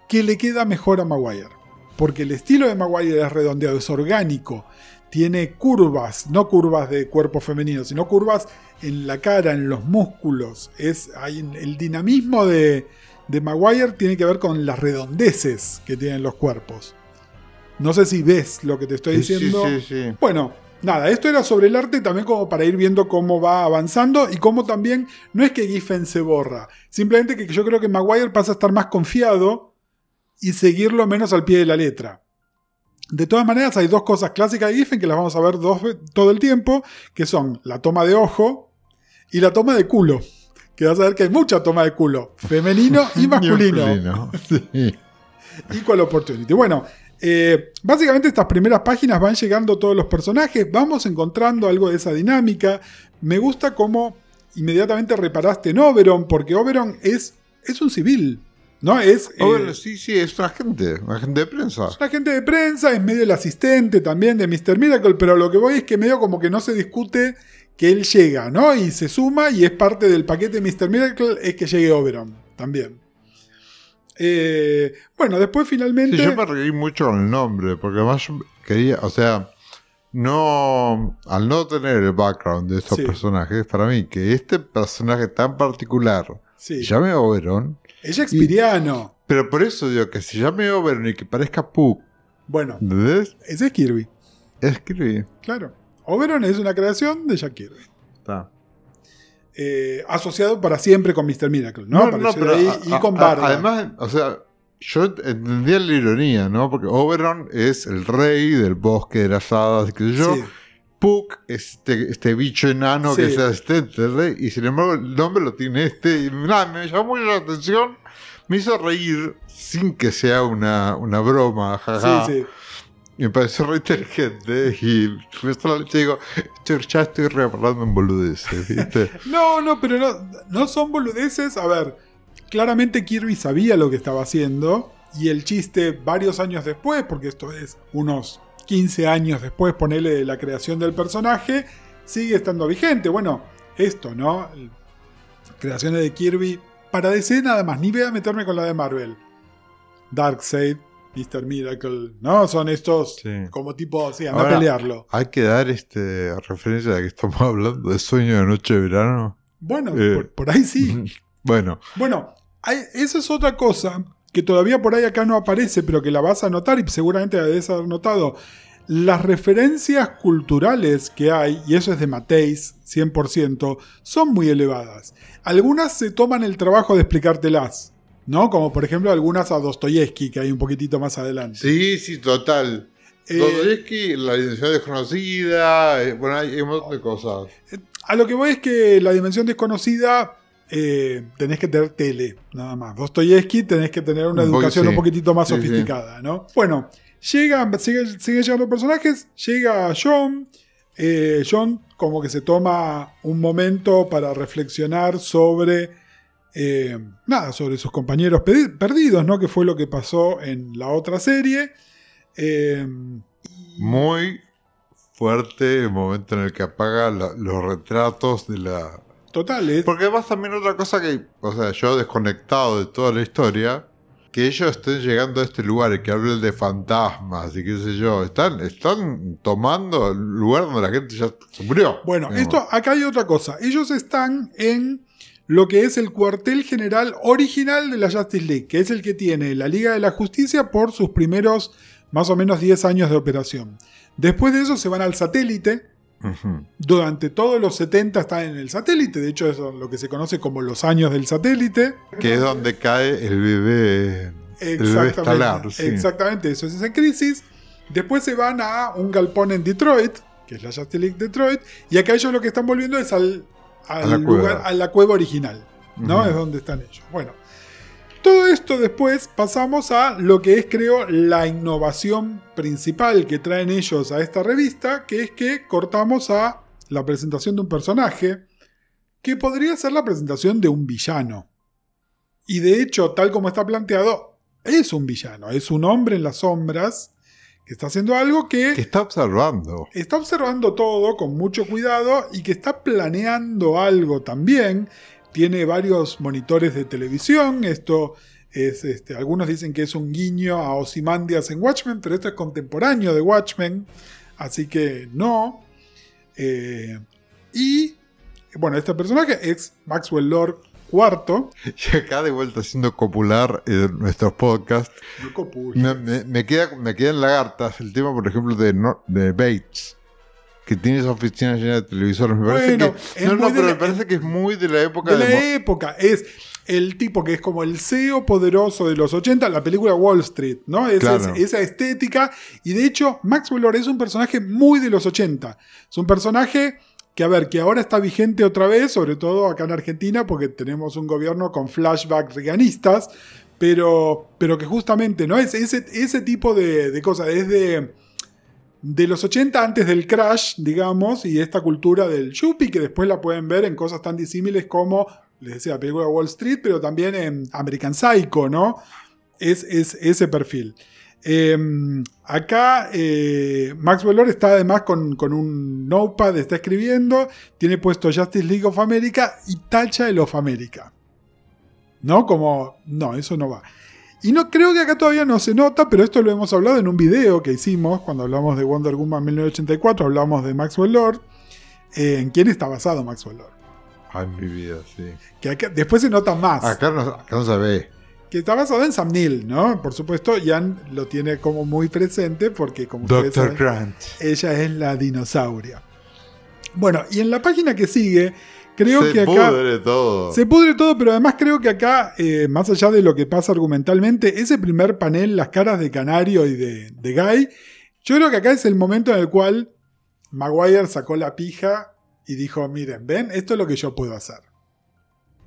que le queda mejor a Maguire. Porque el estilo de Maguire es redondeado, es orgánico, tiene curvas, no curvas de cuerpo femenino, sino curvas en la cara, en los músculos. Es, hay, el dinamismo de, de Maguire tiene que ver con las redondeces que tienen los cuerpos. No sé si ves lo que te estoy Sí, sí, diciendo. sí, sí. Bueno, nada, esto era sobre el arte también como para ir viendo cómo va avanzando y cómo también no es que Giffen se borra, simplemente que yo creo que Maguire pasa a estar más confiado y seguirlo menos al pie de la letra. De todas maneras, hay dos cosas clásicas de Giffen que las vamos a ver dos todo el tiempo, que son la toma de ojo y la toma de culo. Que vas a ver que hay mucha toma de culo, femenino y <laughs> masculino. <laughs> Sí. Equal Opportunity. Bueno, eh, básicamente estas primeras páginas van llegando todos los personajes, vamos encontrando algo de esa dinámica. Me gusta cómo inmediatamente reparaste en Oberon, porque Oberon es, es un civil, ¿no? Es, eh, bueno, sí, sí, es un agente, un agente de prensa. es un agente de prensa, es medio el asistente también de Mr. Miracle, pero lo que voy es que medio como que no se discute que él llega, ¿no? Y se suma y es parte del paquete de Mr. Miracle es que llegue Oberon también. Eh, bueno, después finalmente... Sí, yo me reí mucho con el nombre, porque además yo quería, o sea, no, al no tener el background de estos Sí. personajes, para mí que este personaje tan particular Sí. se llame Oberon, Es Shakespeareano. pero por eso digo que se llame Oberon y que parezca Puck, Bueno, ¿entendés? ese es Kirby. Escribí. Claro. Oberon es una creación de Jack Kirby. Está. Eh, asociado para siempre con Mr. Miracle, ¿no? Apareció ahí a- y con a-. Además, o sea, yo entendía la ironía, ¿no? Porque Oberon es el rey del bosque de las hadas, qué sé yo. Sí. Puck es este, este bicho enano que es asistente del rey, y sin embargo el nombre lo tiene este. Y nada, me llamó mucho la atención, me hizo reír sin que sea una, una broma, jaja. Sí, sí. Y me pareció re inteligente. Y me la leche digo, "Che, ya estoy reparando en boludeces, ¿viste? <laughs> No, no, pero no, no son boludeces. A ver, claramente Kirby sabía lo que estaba haciendo. Y el chiste, varios años después, porque esto es unos 15 años después, ponele la creación del personaje, sigue estando vigente. Bueno, esto, ¿no? Creaciones de Kirby. Para DC nada más, ni voy a meterme con la de Marvel. Darkseid, Mr. Miracle, ¿no? Son estos Sí. como tipo, sí, anda Ahora- a pelearlo. Hay que dar este referencia a que estamos <laughs> hablando de sueño de noche de verano. Bueno, Eh. por, por ahí sí. <laughs> Bueno, Bueno, hay- esa es otra cosa que todavía por ahí acá no aparece, pero que la vas a notar y seguramente la debes haber notado. Las referencias culturales que hay, y eso es de Mateis 100%, son muy elevadas. Algunas se toman el trabajo de explicártelas, ¿no? Como por ejemplo algunas a Dostoyevsky, que hay un poquitito más adelante. sí, sí, total. Eh, Dostoyevsky, la dimensión desconocida, eh, bueno, hay un montón de cosas. A lo que voy es que la dimensión desconocida eh, tenés que tener tele, nada más. Dostoyevsky tenés que tener una educación sí. un poquitito más Sí, sí. sofisticada, ¿no? Bueno, llegan, siguen, siguen llegando personajes, llega John, eh, John como que se toma un momento para reflexionar sobre... eh, nada, sobre sus compañeros perdidos, ¿no? Que fue lo que pasó en la otra serie. Eh, Muy fuerte el momento en el que apaga la- los retratos de la... totales. Porque además también otra cosa que, o sea, yo desconectado de toda la historia, que ellos estén llegando a este lugar y que hablen de fantasmas y qué sé yo, están, están tomando el lugar donde la gente ya se murió. Bueno, digamos. esto acá hay otra cosa. Ellos están en lo que es el cuartel general original de la Justice League, que es el que tiene la Liga de la Justicia por sus primeros más o menos 10 años de operación. Después de eso se van al satélite. Durante todos los 70 están en el satélite. De hecho, eso es lo que se conoce como los años del satélite. Que es donde cae el bebé. El bebé estelar, sí. Exactamente, eso es esa crisis. Después se van a un galpón en Detroit, que es la Justice League Detroit, y acá ellos lo que están volviendo es al, al A la lugar, cueva. a la cueva original, ¿no? Es donde están ellos. Bueno, todo esto después pasamos a lo que es, creo, la innovación principal que traen ellos a esta revista, que es que cortamos a la presentación de un personaje que podría ser la presentación de un villano. Y de hecho, tal como está planteado, es un villano, es un hombre en las sombras que está haciendo algo que, Que está observando. está observando todo con mucho cuidado y que está planeando algo también. Tiene varios monitores de televisión. Esto es, este, algunos dicen que es un guiño a Ozymandias en Watchmen, pero esto es contemporáneo de Watchmen, así que no. Eh, y bueno, este personaje es Maxwell Lord IV. Y acá de vuelta siendo popular en nuestros podcasts, me, me- me queda, me quedan lagartas el tema, por ejemplo, de, Nor- de Bates, que tiene esa oficina llena de televisores. Me parece Bueno, que, no, no, pero la- me parece que es muy de la época de de, la Mo- época. Es el tipo que es como el CEO poderoso de los 80, la película Wall Street, ¿no? Es, Claro. es- esa estética. Y de hecho, Maxwell Lord es un personaje muy de los 80. Es un personaje que, a ver, que ahora está vigente otra vez, sobre todo acá en Argentina, porque tenemos un gobierno con flashbacks reganistas. Pero, pero que justamente, ¿no? Es ese, ese tipo de, de cosas. Es de los 80 antes del crash, digamos, y esta cultura del yuppie que después la pueden ver en cosas tan disímiles como, les decía, la película Wall Street, pero también en American Psycho, ¿no? Es, es ese perfil. Eh, acá eh, Maxwell Lord está además con, con un notepad, está escribiendo, tiene puesto Justice League of America y tacha el of America. ¿No? Como, no, eso no va. Y no creo que acá todavía no se nota, pero esto lo hemos hablado en un video que hicimos cuando hablamos de Wonder Woman 1984, hablamos de Maxwell Lord. eh, ¿En quién está basado Maxwell Lord? Ay, mi vida, sí. Que acá- después se nota más. Acá no, acá no se ve. Que está basado en Sam Neill, ¿no? Por supuesto, Jan lo tiene como muy presente porque, como ustedes Doctor saben, Grant. ella es la dinosauria. Bueno, y en la página que sigue, creo se que acá. pudre todo. Se pudre todo, pero además creo que acá, eh, más allá de lo que pasa argumentalmente, ese primer panel, las caras de Canario y de, de Guy, yo creo que acá es el momento en el cual Maguire sacó la pija y dijo, miren, ven, esto es lo que yo puedo hacer.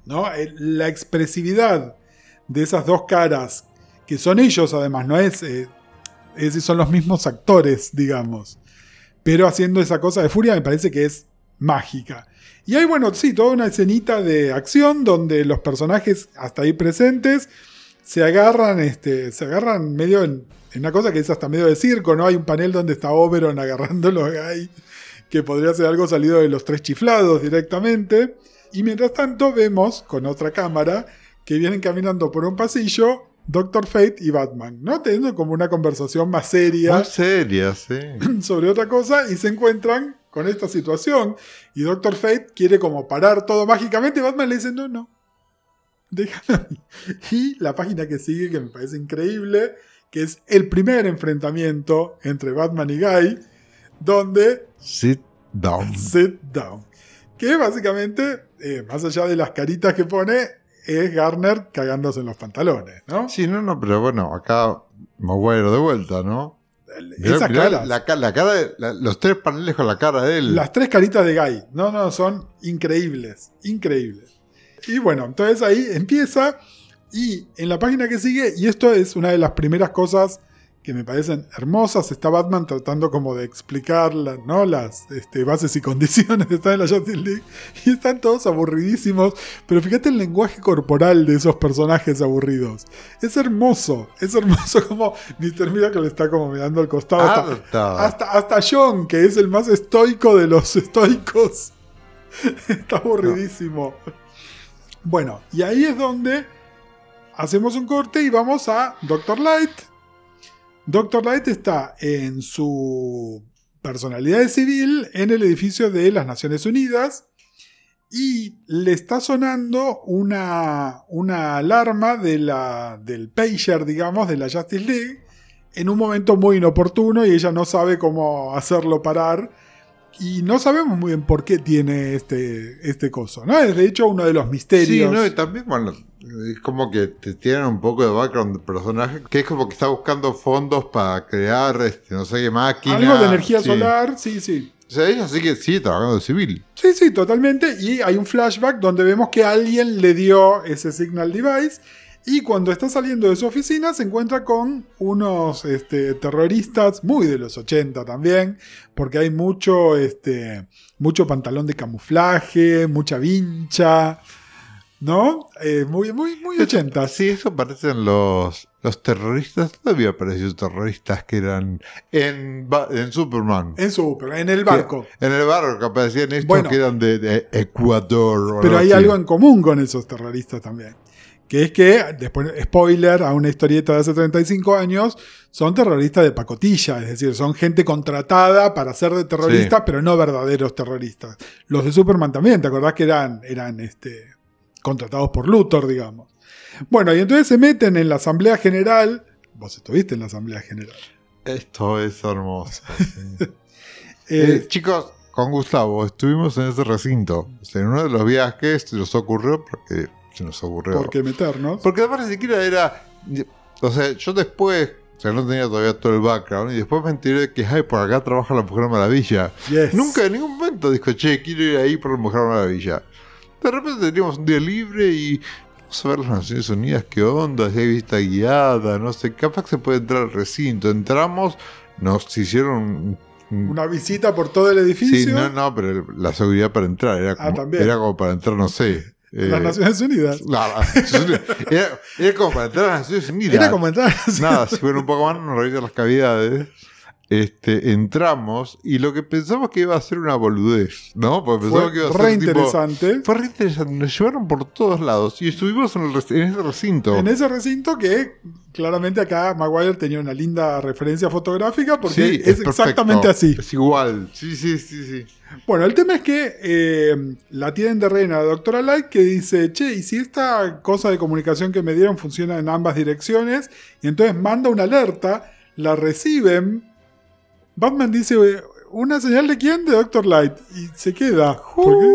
¿No? El- La expresividad de esas dos caras, que son ellos además, no es, eh, es son los mismos actores, digamos. Pero haciendo esa cosa de furia me parece que es mágica. Y hay, bueno, sí, toda una escenita de acción donde los personajes hasta ahí presentes se agarran, este, se agarran medio en, en una cosa que es hasta medio de circo, ¿no? Hay un panel donde está Oberon agarrándolo ahí, que podría ser algo salido de los tres chiflados directamente. Y mientras tanto vemos con otra cámara que vienen caminando por un pasillo Doctor Fate y Batman, ¿no? Teniendo como una conversación más seria Muy seria, sí. <clears throat> sobre otra cosa y se encuentran con esta situación. Y Doctor Fate quiere como parar todo mágicamente y Batman le dice, no, no. Ahí". <laughs> Y la página que sigue, que me parece increíble, que es el primer enfrentamiento entre Batman y Guy, donde Sit down. sit down. Que básicamente, eh, más allá de las caritas que pone, es Garner cagándose en los pantalones, ¿no? Sí, no, no, pero bueno, acá Maguire de vuelta, ¿no? Mirá- Esas mirá caras. La, ca- la cara de, la- los tres paneles con la cara de él. Las tres caritas de Guy. No, no, son increíbles. Increíbles. Y bueno, entonces ahí empieza. Y en la página que sigue, y esto es una de las primeras cosas que me parecen hermosas, está Batman tratando como de explicar la- ¿no? las este, bases y condiciones <laughs> que están en la Justice League. Y están todos aburridísimos. Pero fíjate el lenguaje corporal de esos personajes aburridos. Es hermoso. Es hermoso <laughs> como Mr. Miracle está como mirando al costado. Ah, está- Harta. hasta, hasta John, que es el más estoico de los <laughs> estoicos, está aburridísimo. Bueno, y ahí es donde hacemos un corte y vamos a Doctor Light. Doctor Light está en su personalidad de civil en el edificio de las Naciones Unidas y le está sonando una, una alarma de la, del pager, digamos, de la Justice League en un momento muy inoportuno y ella no sabe cómo hacerlo parar. Y no sabemos muy bien por qué tiene este, este coso, ¿no? Es de hecho uno de los Sí, misterios. no, y también, bueno, es como que te tienen un poco de background de personaje, que es como que está buscando fondos para crear, este, no sé qué máquina. Algo de energía sí. solar, sí, sí. O sea, ella sí que sigue trabajando de civil. Sí, sí, totalmente. Y hay un flashback donde vemos que alguien le dio ese signal device. Y cuando está saliendo de su oficina se encuentra con unos este, terroristas, muy de los 80 también, porque hay mucho, este, mucho pantalón de camuflaje, mucha vincha, ¿no? Eh, muy, muy, muy 80. Sí, eso parecen los, los terroristas. Todavía aparecieron terroristas que eran en, en Superman. En Super, en el barco. En el barco que aparecían estos Bueno. que eran de, de Ecuador. o Pero hay así. algo en común con esos terroristas también. Que es que, después, spoiler a una historieta de hace 35 años, son terroristas de pacotilla, es decir, son gente contratada para ser de terroristas, Sí. pero no verdaderos terroristas. Los de Superman también, ¿te acordás que eran, eran este, contratados por Luthor, digamos? Bueno, y entonces se meten en la Asamblea General. Vos estuviste en la Asamblea General. Esto es hermoso. sí. <laughs> Eh, Eh, chicos, con Gustavo estuvimos en ese recinto. O sea, en uno de los viajes se nos ocurrió, porque se nos ocurrió. ¿Por qué meternos? Porque además ni siquiera era. O sea, yo después. O sea, no tenía todavía todo el background. Y después me enteré de que, ay, por acá trabaja la Mujer Maravilla. Yes. Nunca en ningún momento dijo, che, quiero ir ahí por la Mujer Maravilla. De repente teníamos un día libre y. Vamos a ver las Naciones Unidas, qué onda, si hay vista guiada, no sé. Capaz que se puede entrar al recinto. Entramos, nos hicieron un- un Una visita por todo el edificio. Sí, no, no, pero la seguridad para entrar era Ah, también. era como para entrar, no sé. eh, Las Naciones Unidas. era, era como para entrar a las Naciones Unidas. Era como entrar. Nada, si fuera un poco más, nos revisan las cavidades. Este, entramos y lo que pensamos que iba a ser una boludez, ¿no? Porque pensamos Fue que iba a re ser tipo- interesante. Fue re interesante, nos llevaron por todos lados y estuvimos en, el rec- en ese recinto. En ese recinto que claramente acá Maguire tenía una linda referencia fotográfica porque Sí, es, exactamente así. Es igual, sí, sí, sí, sí. Bueno, el tema es que eh, la tienen de reina la doctora Light que dice, che, ¿y si esta cosa de comunicación que me dieron funciona en ambas direcciones? Y entonces manda una alerta, la reciben. Batman dice, ¿una señal de quién? De Doctor Light. Y se queda. Porque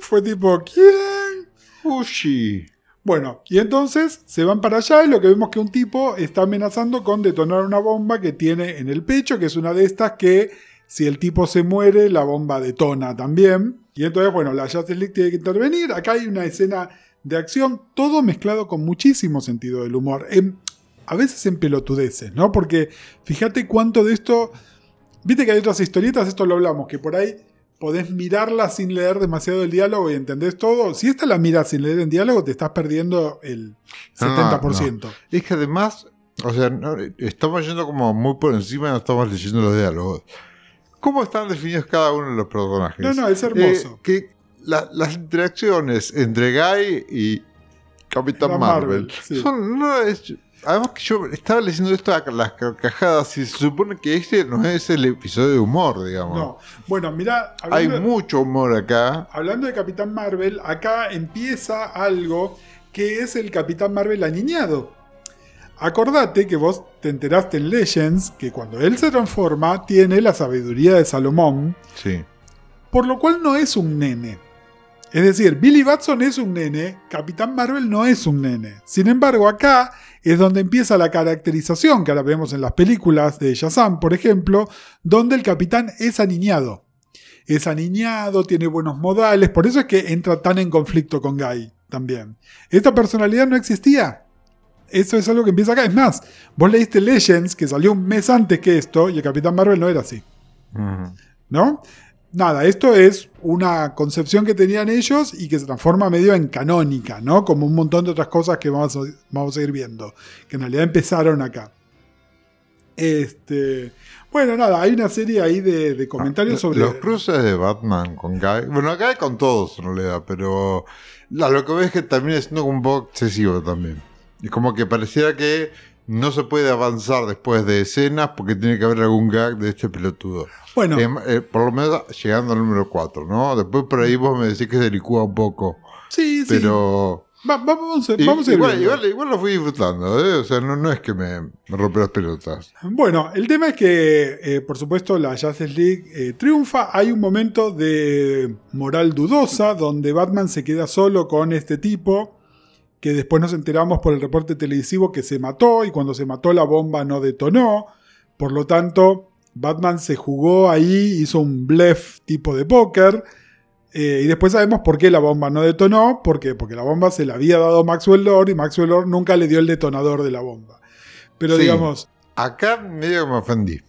fue tipo, ¿quién? Ushi. Bueno, y entonces se van para allá y lo que vemos que un tipo está amenazando con detonar una bomba que tiene en el pecho, que es una de estas que si el tipo se muere, la bomba detona también. Y entonces, bueno, la Justice League tiene que intervenir. Acá hay una escena de acción, todo mezclado con muchísimo sentido del humor. En- a veces en pelotudeces, ¿no? Porque fíjate cuánto de esto... Viste que hay otras historietas, esto lo hablamos, que por ahí podés mirarla sin leer demasiado el diálogo y entendés todo. Si esta la miras sin leer el diálogo, te estás perdiendo el Ah, 70%. Es que además, o sea, no, estamos yendo como muy por encima, no estamos leyendo los diálogos. ¿Cómo están definidos cada uno de los personajes? No, no, es hermoso. Eh, que la- las interacciones entre Guy y Capitán Marvel, Marvel, sí. son. No, es- además que yo estaba leyendo esto a las carcajadas y se supone que este no es el episodio de humor, digamos. No. Bueno, mira, Hay mucho humor acá. hablando de Capitán Marvel, acá empieza algo que es el Capitán Marvel aniñado. Acordate que vos te enteraste en Legends que cuando él se transforma tiene la sabiduría de Salomón, Sí. por lo cual no es un nene. Es decir, Billy Batson es un nene, Capitán Marvel no es un nene. Sin embargo, acá es donde empieza la caracterización que ahora vemos en las películas de Shazam, por ejemplo, donde el capitán es aniñado. Es aniñado, tiene buenos modales, por eso es que entra tan en conflicto con Guy también. Esta personalidad no existía. Eso es algo que empieza acá. Es más, vos leíste Legends, que salió un mes antes que esto, y el Capitán Marvel no era así. ¿no? Nada, esto es una concepción que tenían ellos y que se transforma medio en canónica, ¿no? Como un montón de otras cosas que vamos a, vamos a ir viendo, que en realidad empezaron acá. Este, bueno, nada, hay una serie ahí de, de comentarios sobre... Los cruces de Batman con Guy. Bueno, acá hay con todos en realidad, pero la- lo que ves es que termina siendo un poco excesivo también. Es como que pareciera que no se puede avanzar después de escenas porque tiene que haber algún gag de este pelotudo. Bueno, Eh, eh, por lo menos llegando al número 4, ¿no? Después por ahí vos me decís que se licúa un poco, sí, sí. pero... Va- va- vamos, a, vamos a ir igual, igual, igual lo fui disfrutando, ¿eh? O sea, no, no es que me, me rompe las pelotas. Bueno, el tema es que, eh, por supuesto, la Justice League eh, triunfa. Hay un momento de moral dudosa donde Batman se queda solo con este tipo, que después nos enteramos por el reporte televisivo que se mató y cuando se mató la bomba no detonó. Por lo tanto, Batman se jugó ahí, hizo un bluff tipo de póker. eh, y después sabemos por qué la bomba no detonó. ¿Por qué? Porque la bomba se la había dado Maxwell Lord y Maxwell Lord nunca le dio el detonador de la bomba. Pero Sí. digamos, Acá medio que me ofendí.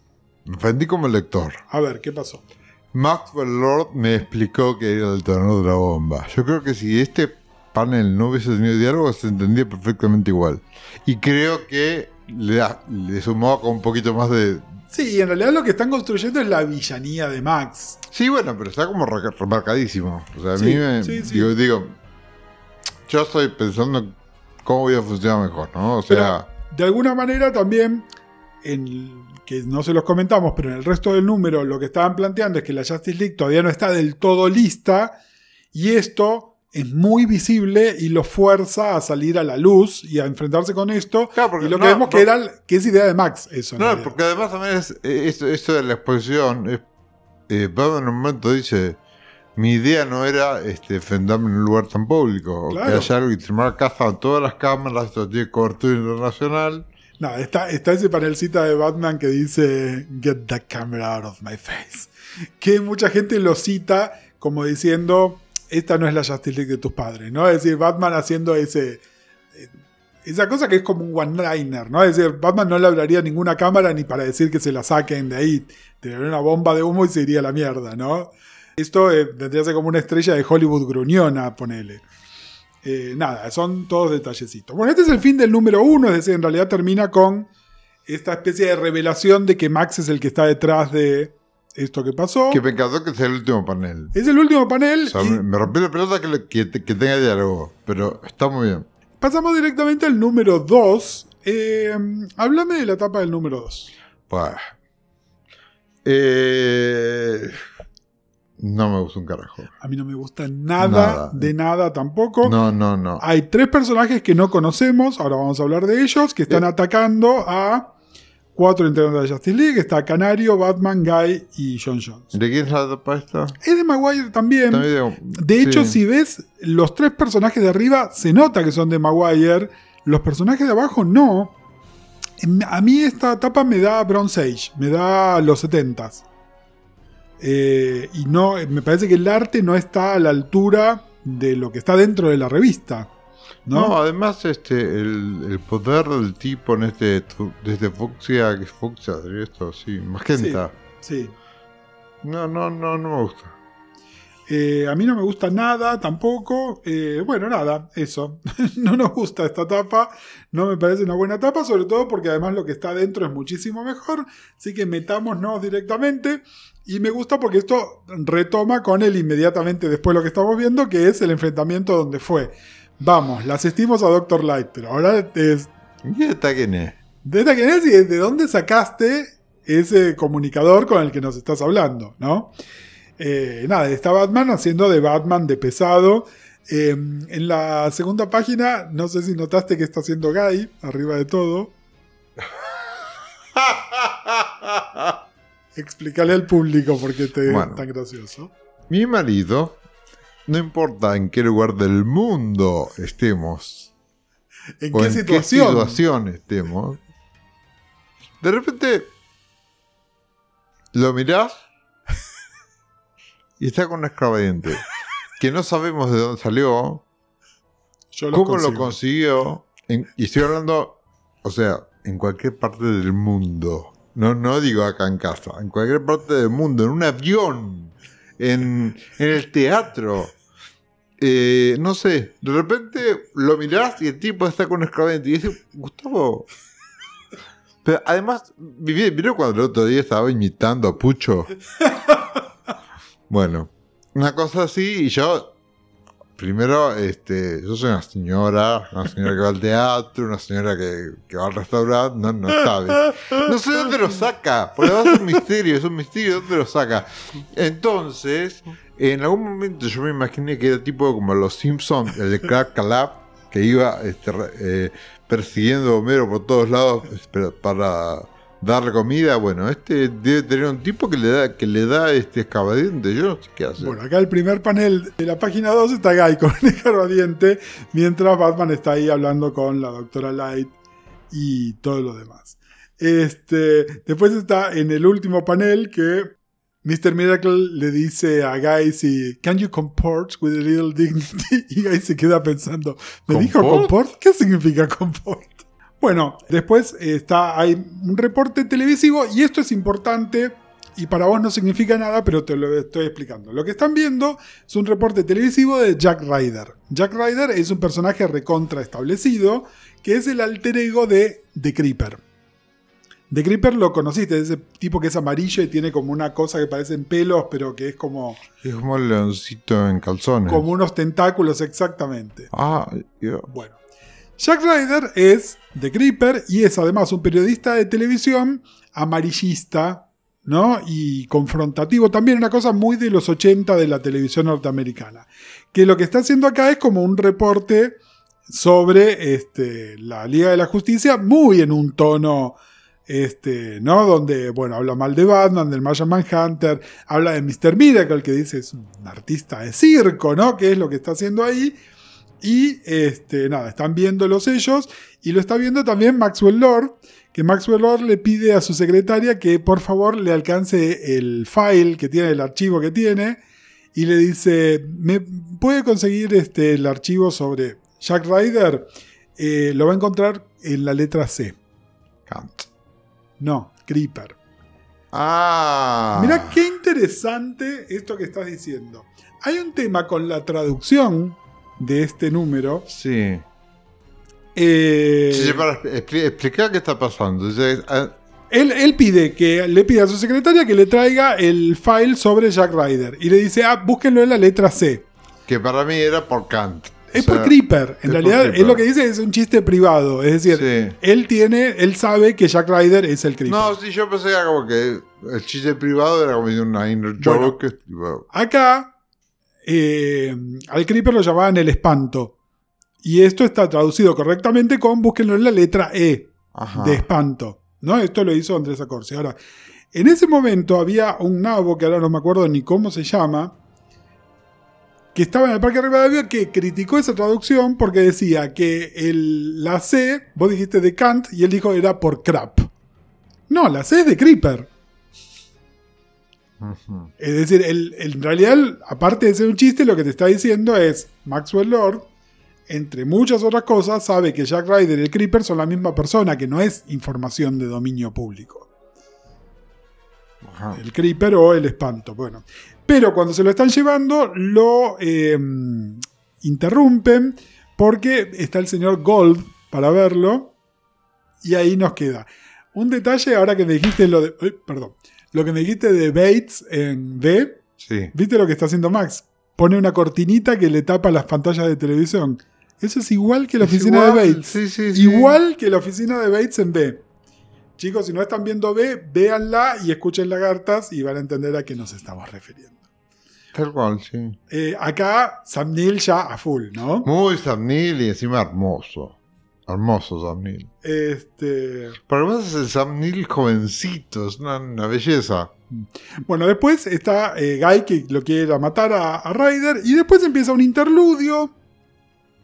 Me ofendí como lector. A ver, ¿qué pasó? Maxwell Lord me explicó que era el detonador de la bomba. Yo creo que si este panel no hubiese tenido diálogo, se entendía perfectamente igual. Y creo que le, le sumó con un poquito más de. Sí, en realidad lo que están construyendo es la villanía de Max. Sí, bueno, pero está como re- remarcadísimo. O sea, a Sí, mí me. sí, sí. Digo, digo, yo estoy pensando cómo voy a funcionar mejor, ¿no? O sea. De alguna manera también, en, que no se los comentamos, pero en el resto del número lo que estaban planteando es que la Justice League todavía no está del todo lista y esto es muy visible y lo fuerza a salir a la luz y a enfrentarse con esto. Claro, porque y lo que vemos que, era, que es idea de Max eso. No, porque además también es eh, esto, esto de la exposición. Es, eh, Batman en un momento dice: Mi idea no era este, defenderme en un lugar tan público. o Claro. Que haya algo y firmar casa en todas las cámaras, esto tiene cobertura internacional. No, está, está ese panelcita de Batman que dice Get that camera out of my face. <laughs> Que mucha gente lo cita como diciendo esta no es la Justice de tus padres, ¿no? Es decir, Batman haciendo ese. eh, Esa cosa que es como un one-liner, ¿no? Es decir, Batman no le hablaría a ninguna cámara ni para decir que se la saquen de ahí. Tendría una bomba de humo y se iría la mierda, ¿no? Esto eh, tendría que ser como una estrella de Hollywood gruñona, ponele. Eh, nada, son todos detallecitos. Bueno, este es el fin del número uno, es decir, en realidad termina con esta especie de revelación de que Max es el que está detrás de esto que pasó. Que me encantó que sea el último panel. Es el último panel. O sea, y me, rompió la pelota que, le- que, que tenga diálogo, pero está muy bien. pasamos directamente al número 2. háblame de la etapa del número 2. Buah. Eh, no me gusta un carajo. A mí no me gusta nada, Nada. de nada tampoco. No, no, no. Hay tres personajes que no conocemos, ahora vamos a hablar de ellos, que están Eh. atacando a cuatro integrantes de Justice League. Está Canario, Batman, Guy y John Jones. ¿De quién es la tapa esta? Es de Maguire también. También digo, De hecho, sí. si ves los tres personajes de arriba, se nota que son de Maguire. Los personajes de abajo no. A mí esta etapa me da Bronze Age, me da los 70s. Eh, y no, me parece que el arte no está a la altura de lo que está dentro de la revista. No, ¿no? además este el, el poder del tipo en este desde fucsia que sería esto sí magenta Sí. no no no no me gusta Eh, a mí no me gusta nada tampoco. Eh, bueno, nada, eso. <laughs> no nos gusta esta tapa. No me parece una buena tapa, sobre todo porque además lo que está dentro es muchísimo mejor. Así que metámonos directamente. Y me gusta porque esto retoma con el inmediatamente después lo que estamos viendo, que es el enfrentamiento donde fue. Vamos, la asistimos a Doctor Light, pero ahora es. ¿y esta quién es? ¿De esta quién es y de dónde sacaste ese comunicador con el que nos estás hablando? ¿No? Eh, nada, está Batman haciendo de Batman de pesado. Eh, en la segunda página, no sé si notaste que está haciendo Guy, arriba de todo. <laughs> Explícale al público por qué te Bueno. es tan gracioso. mi marido no importa en qué lugar del mundo estemos <laughs> ¿En o qué en situación? qué situación estemos de repente lo mirás <laughs> y está con un escarbadiente que no sabemos de dónde salió Yo los ¿Cómo lo consiguió? En- y estoy hablando, o sea, en cualquier parte del mundo. No, no digo acá en casa, en cualquier parte del mundo, en un avión, en, en el teatro. Eh, no sé, de repente lo mirás y el tipo está con un escarbadiente y dice, Gustavo. Pero además, viví- ¿vieron cuando el otro día estaba imitando a Pucho? <laughs> Bueno, una cosa así y yo Primero, este, yo soy una señora, una señora que va al teatro, una señora que, que va al restaurante, no, no sabe. No sé dónde lo saca, porque es un misterio, es un misterio dónde lo saca. Entonces, en algún momento yo me imaginé que era tipo como los Simpsons, el de Clark Calab, que iba este, eh, persiguiendo a Homero por todos lados para darle comida. Bueno, este debe tener un tipo que le da, que le da este escabadiente, yo no sé qué hace. Bueno, acá el primer panel de la página 2 está Guy con un <laughs> escarbadiente, mientras Batman está ahí hablando con la doctora Light y todo lo demás. Este, después está en el último panel que Mr. Miracle le dice a Guy si can you comport with a little dignity <laughs> y Guy se queda pensando, ¿me dijo comport? ¿Qué significa comport? Bueno, después está, hay un reporte televisivo y esto es importante y para vos no significa nada, pero te lo estoy explicando. Lo que están viendo es un reporte televisivo de Jack Ryder. Jack Ryder es un personaje recontra establecido que es el alter ego de The Creeper. The Creeper lo conociste, ese tipo que es amarillo y tiene como una cosa que parecen pelos, pero que es como, Es como el leoncito en calzones. como unos tentáculos exactamente. Ah, yo- Bueno, Jack Ryder es The Creeper y es además un periodista de televisión amarillista, ¿no? Y confrontativo, también una cosa muy de los 80 de la televisión norteamericana. Que lo que está haciendo acá es como un reporte sobre este, la Liga de la Justicia, muy en un tono, este, ¿no? Donde, bueno, habla mal de Batman, del Martian Manhunter, habla de Mr. Miracle, que dice es un artista de circo, ¿no? Que es lo que está haciendo ahí. Y este, nada, están viéndolos ellos. Y lo está viendo también Maxwell Lord. Que Maxwell Lord le pide a su secretaria que por favor le alcance el file que tiene, el archivo que tiene. Y le dice: ¿Me puede conseguir este, el archivo sobre Jack Ryder? Eh, lo va a encontrar en la letra C. Kant. No, Creeper. Ah. Mira qué interesante esto que estás diciendo. Hay un tema con la traducción de este número Sí. Eh, Sí, para, expli- explica qué está pasando. Ah, Él, él pide que le pide a su secretaria que le traiga el file sobre Jack Ryder. Y le dice, ah, búsquenlo en la letra C. que para mí era por Kant. Es O sea, por Creeper. En realidad, es lo que dice es un chiste privado. Es decir, Sí. él tiene, él sabe que Jack Ryder es el Creeper. No, sí, yo pensé que era como que el chiste privado era como Bueno. joke. tipo, Acá, eh, al Creeper lo llamaban el espanto. Y esto está traducido correctamente con búsquenlo en la letra E. ajá. de espanto. ¿no? Esto lo hizo Andrés Acorsi. Ahora, en ese momento había un nabo, que ahora no me acuerdo ni cómo se llama, que estaba en el Parque Rivadavia, que criticó esa traducción porque decía que el- la C, vos dijiste de Kant, y él dijo era por crap. No, la C es de Creeper. Es decir, el- el- en realidad, aparte de ser un chiste, lo que te está diciendo es Maxwell Lord, entre muchas otras cosas, sabe que Jack Ryder y el Creeper son la misma persona, que no es información de dominio público. El Creeper o el espanto. Bueno. Pero cuando se lo están llevando, lo eh, interrumpen porque está el señor Gold para verlo. Y ahí nos queda. Un detalle, ahora que me dijiste lo de. uy, perdón. Lo que me dijiste de Bates en D. Sí. ¿Viste lo que está haciendo Max? Pone una cortinita que le tapa las pantallas de televisión. Eso es igual que la Es oficina de Bates. sí, sí, sí. Igual que la oficina de Bates en B. Chicos, si no están viendo B, véanla y escuchen lagartas y van a entender a qué nos estamos refiriendo. Tal cual, sí. Eh, acá, Sam Neill ya a full, ¿no? Muy Sam Neill y encima hermoso. Hermoso Sam Neill. Este, Pero además es el Sam Neill jovencito, es una, una belleza. bueno, después está eh, Guy que lo quiere matar a, a Ryder y después empieza un interludio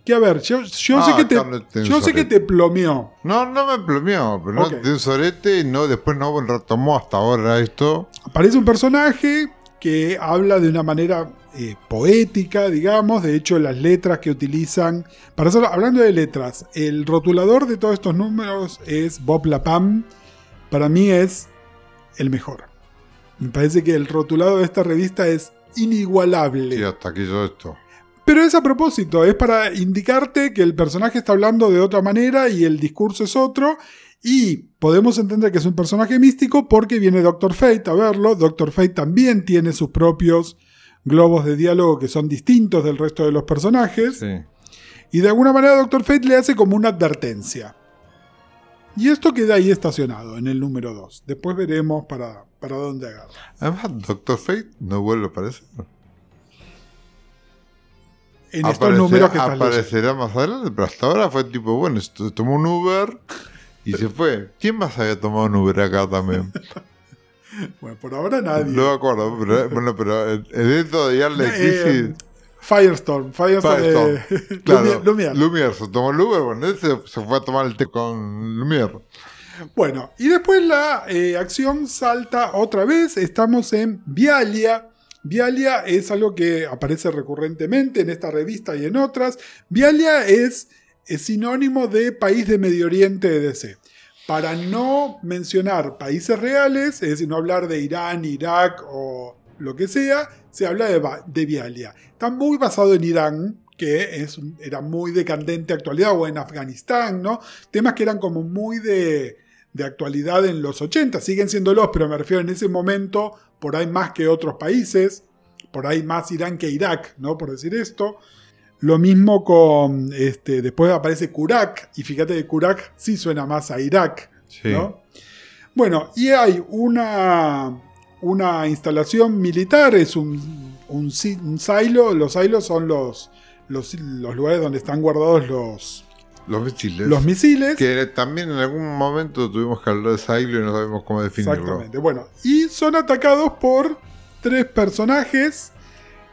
que, a ver, yo, yo Ah, sé, que te, yo sé que te plomeó. No, no me plomeó, pero no de un sorete, no, después no retomó hasta ahora esto. Aparece un personaje que habla de una manera eh, poética, digamos. De hecho, las letras que utilizan. Para hablando de letras, el rotulador de todos estos números es Bob Lapam. Para mí es el mejor. Me parece que el rotulado de esta revista es inigualable. Y hasta aquí yo esto. Pero es a propósito, es para indicarte que el personaje está hablando de otra manera y el discurso es otro. Y podemos entender que es un personaje místico porque viene Doctor Fate a verlo. Doctor Fate también tiene sus propios globos de diálogo que son distintos del resto de los personajes. Sí. Y de alguna manera Doctor Fate le hace como una advertencia. Y esto queda ahí estacionado en el número 2. Después veremos para, para dónde agarra. Además, Doctor Fate no vuelve a aparecer. En estos números que estás aparecerá más adelante, pero hasta ahora fue tipo, bueno, tomó un Uber y se fue. ¿Quién más había tomado un Uber acá también? <laughs> <laughs> Bueno, por ahora nadie. No me acuerdo, pero, bueno, pero en en esto de darle Eh. Firestorm, Firestorm, Firestorm, eh, <laughs> Claro, Lumière. Lumière se tomó el Uber, bueno, se, fue a tomar el té con Lumière. Bueno, y después la eh, acción salta otra vez. Estamos en Vialia. Vialia es algo que aparece recurrentemente en esta revista y en otras. Vialia es, es sinónimo de país de Medio Oriente de DC. Para no mencionar países reales, es decir, no hablar de Irán, Irak o lo que sea, se habla de, de Vialia. Está muy basado en Irán, que era muy de candente actualidad, o en Afganistán, ¿no? Temas que eran como muy de, de actualidad en los 80, siguen siendo los, pero me refiero en ese momento, por ahí más que otros países, por ahí más Irán que Irak, ¿no? Por decir esto. Lo mismo con, este, después aparece Kurak, y fíjate que Kurak sí suena más a Irak, Sí. ¿no? Bueno, y hay una, una instalación militar, es un, un, si- un silo, los silos son los, los, los lugares donde están guardados los, Los misiles. los misiles. que también en algún momento tuvimos que hablar de Silo y no sabemos cómo definirlo. Exactamente. Bueno, y son atacados por tres personajes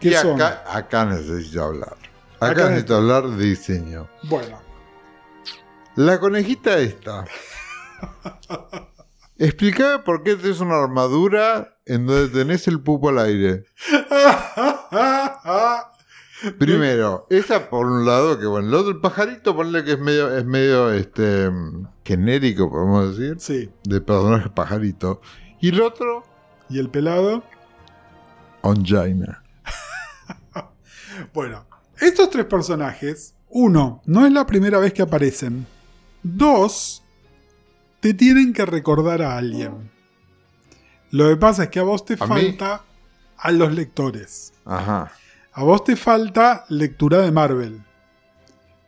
que Y son. acá, acá necesito hablar. Acá, necesito hablar de diseño. Bueno, La conejita esta. <laughs> Explícame por qué tenés una armadura en donde tenés el pupo al aire. <laughs> Primero, esa por un lado, que bueno, el otro, el pajarito, ponle que es medio, es medio este genérico, podemos decir, sí. de personaje pajarito. Y el otro, Y el pelado. Onjaina. <laughs> Bueno, estos tres personajes, Uno, no es la primera vez que aparecen. Dos, te tienen que recordar a alguien. Lo que pasa es que a vos te ¿A mí? falta a los lectores. Ajá. A vos te falta lectura de Marvel.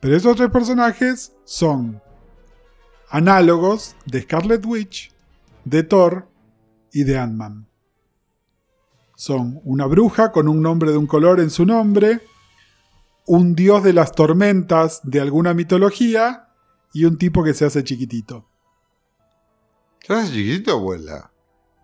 Pero esos tres personajes son análogos de Scarlet Witch, de Thor y de Ant-Man. Son una bruja con un nombre de un color en su nombre, un dios de las tormentas de alguna mitología y un tipo que se hace chiquitito. ¿Se hace chiquitito, abuela?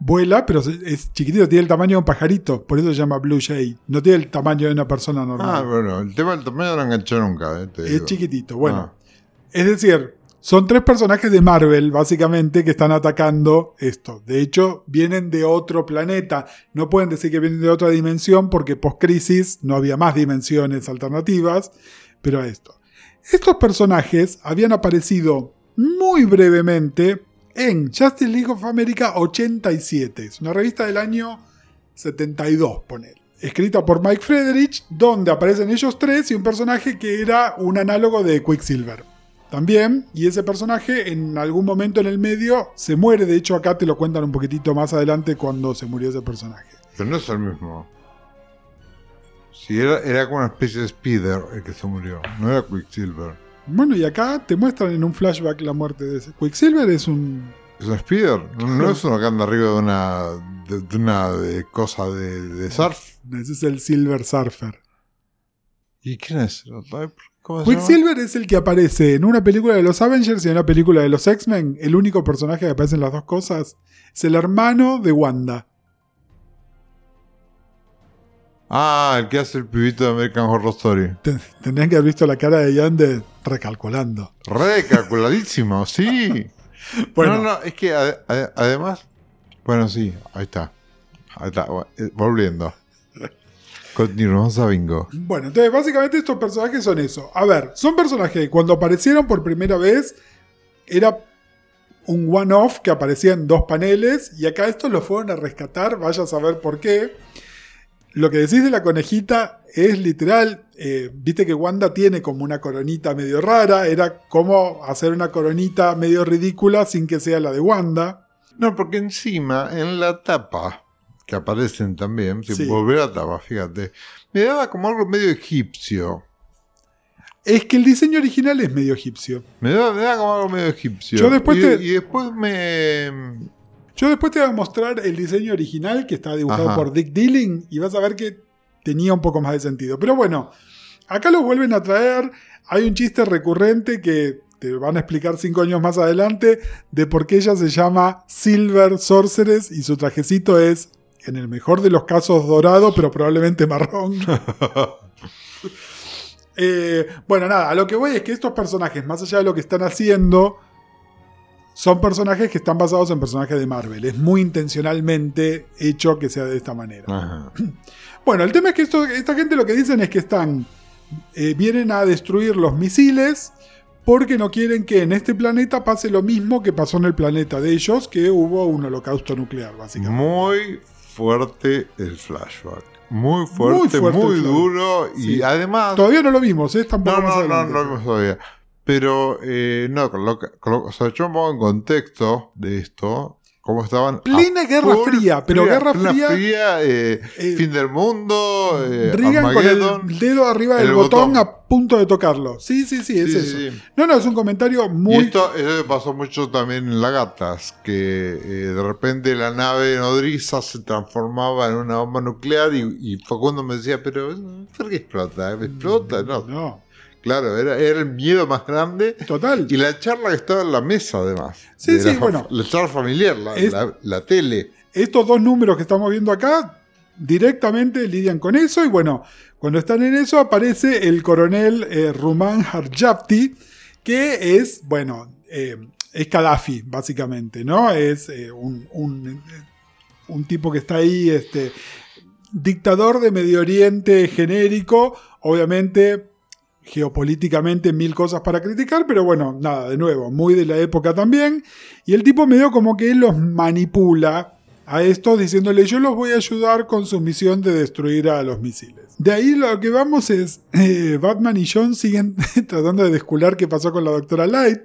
Vuela, pero se- es chiquitito, tiene el tamaño de un pajarito, por eso se llama Blue Jay. No tiene el tamaño de una persona normal. Ah, bueno, el tema del tamaño no lo enganché nunca. eh, Es digo. chiquitito. Bueno, Ah. es decir, son tres personajes de Marvel, básicamente, que están atacando esto. De hecho, vienen de otro planeta. No pueden decir que vienen de otra dimensión porque post-crisis no había más dimensiones alternativas. Pero esto. Estos personajes habían aparecido muy brevemente en Justice League of America 87. Es una revista del año 72, poner. Escrita por Mike Frederich, donde aparecen ellos tres y un personaje que era un análogo de Quicksilver. También, y ese personaje en algún momento en el medio se muere. De hecho, acá te lo cuentan un poquitito más adelante cuando se murió ese personaje. Pero no es el mismo. Si era, era como una especie de Spider el que se murió. No era Quicksilver. Bueno, y acá te muestran en un flashback la muerte de ese. Quicksilver es un. ¿Es un Spider? No, no es uno que anda arriba de una, de, de una de cosa de, de surf. Ese es el Silver Surfer. ¿Y quién es? el? ¿Cómo se llama? Quicksilver es el que aparece en una película de los Avengers y en una película de los X-Men. El único personaje que aparece en las dos cosas. Es el hermano de Wanda. Ah, el que hace el pibito de American Horror Story. Ten- Tendrían que haber visto la cara de Yande recalculando. Recalculadísimo, <laughs> sí. <laughs> Bueno, No, no, es que ade- ade- además. Bueno, sí, ahí está. Ahí está, eh, volviendo. Continuamos a bingo. Bueno, entonces básicamente estos personajes son eso. A ver, son personajes que cuando aparecieron por primera vez era un one-off que aparecía en dos paneles y acá estos lo fueron a rescatar, vaya a saber por qué. Lo que decís de la conejita es literal, eh, viste que Wanda tiene como una coronita medio rara, era como hacer una coronita medio ridícula sin que sea la de Wanda. No, porque encima, en la tapa, que aparecen también, si Sí. volver a fíjate, me daba como algo medio egipcio. Es que el diseño original es medio egipcio. Me daba, me daba como algo medio egipcio. Yo después y, te- y después me. Yo después te voy a mostrar el diseño original que está dibujado Ajá. por Dick Dilling y vas a ver que tenía un poco más de sentido. Pero bueno, acá lo vuelven a traer. Hay un chiste recurrente que te van a explicar cinco años más adelante de por qué ella se llama Silver Sorceress y su trajecito es, en el mejor de los casos, dorado, pero probablemente marrón. <laughs> Eh, bueno, nada, a lo que voy es que estos personajes, más allá de lo que están haciendo, son personajes que están basados en personajes de Marvel. Es muy intencionalmente hecho que sea de esta manera. Ajá. <clears throat> Bueno, el tema es que esto- esta gente lo que dicen es que están. eh, vienen a destruir los misiles porque no quieren que en este planeta pase lo mismo que pasó en el planeta de ellos, que hubo un holocausto nuclear, básicamente. Muy fuerte el flashback. Muy fuerte, muy, fuerte flashback. duro. Y Sí. además. Todavía no lo vimos, ¿eh? Tampoco No, no, no, no lo vimos todavía. Pero, eh, no, coloca, coloca- o sea, yo me pongo en contexto de esto. Cómo estaban. Plena a Guerra full, Fría, pero Guerra plena Fría- eh, Eh, fin del mundo. Eh, Reagan con el dedo arriba del el botón, botón. a punto de tocarlo. Sí, sí, sí, es Sí, eso. sí, sí. No, no, es un comentario Y muy. esto, eso pasó mucho también en Lagatas, que eh, de repente la nave nodriza se transformaba en una bomba nuclear y, y Facundo me decía, pero ¿por qué explota? ¿Explota? No, No, claro, era, era el miedo más grande. total. Y la charla que estaba en la mesa, además. Sí, sí, la, bueno. La charla familiar, la, Es- la- la tele. Estos dos números que estamos viendo acá directamente lidian con eso. Y bueno, cuando están en eso aparece el coronel eh, Ruman Harjapti, que es, bueno, eh, es Gaddafi, básicamente, ¿no? Es eh, un, un- un tipo que está ahí, este, dictador de Medio Oriente genérico, obviamente geopolíticamente mil cosas para criticar, pero bueno, nada, de nuevo, muy de la época también. Y el tipo medio como que los manipula a estos diciéndole yo los voy a ayudar con su misión de destruir a los misiles. de ahí lo que vamos es, eh, Batman y John siguen <laughs> tratando de descular qué pasó con la doctora Light.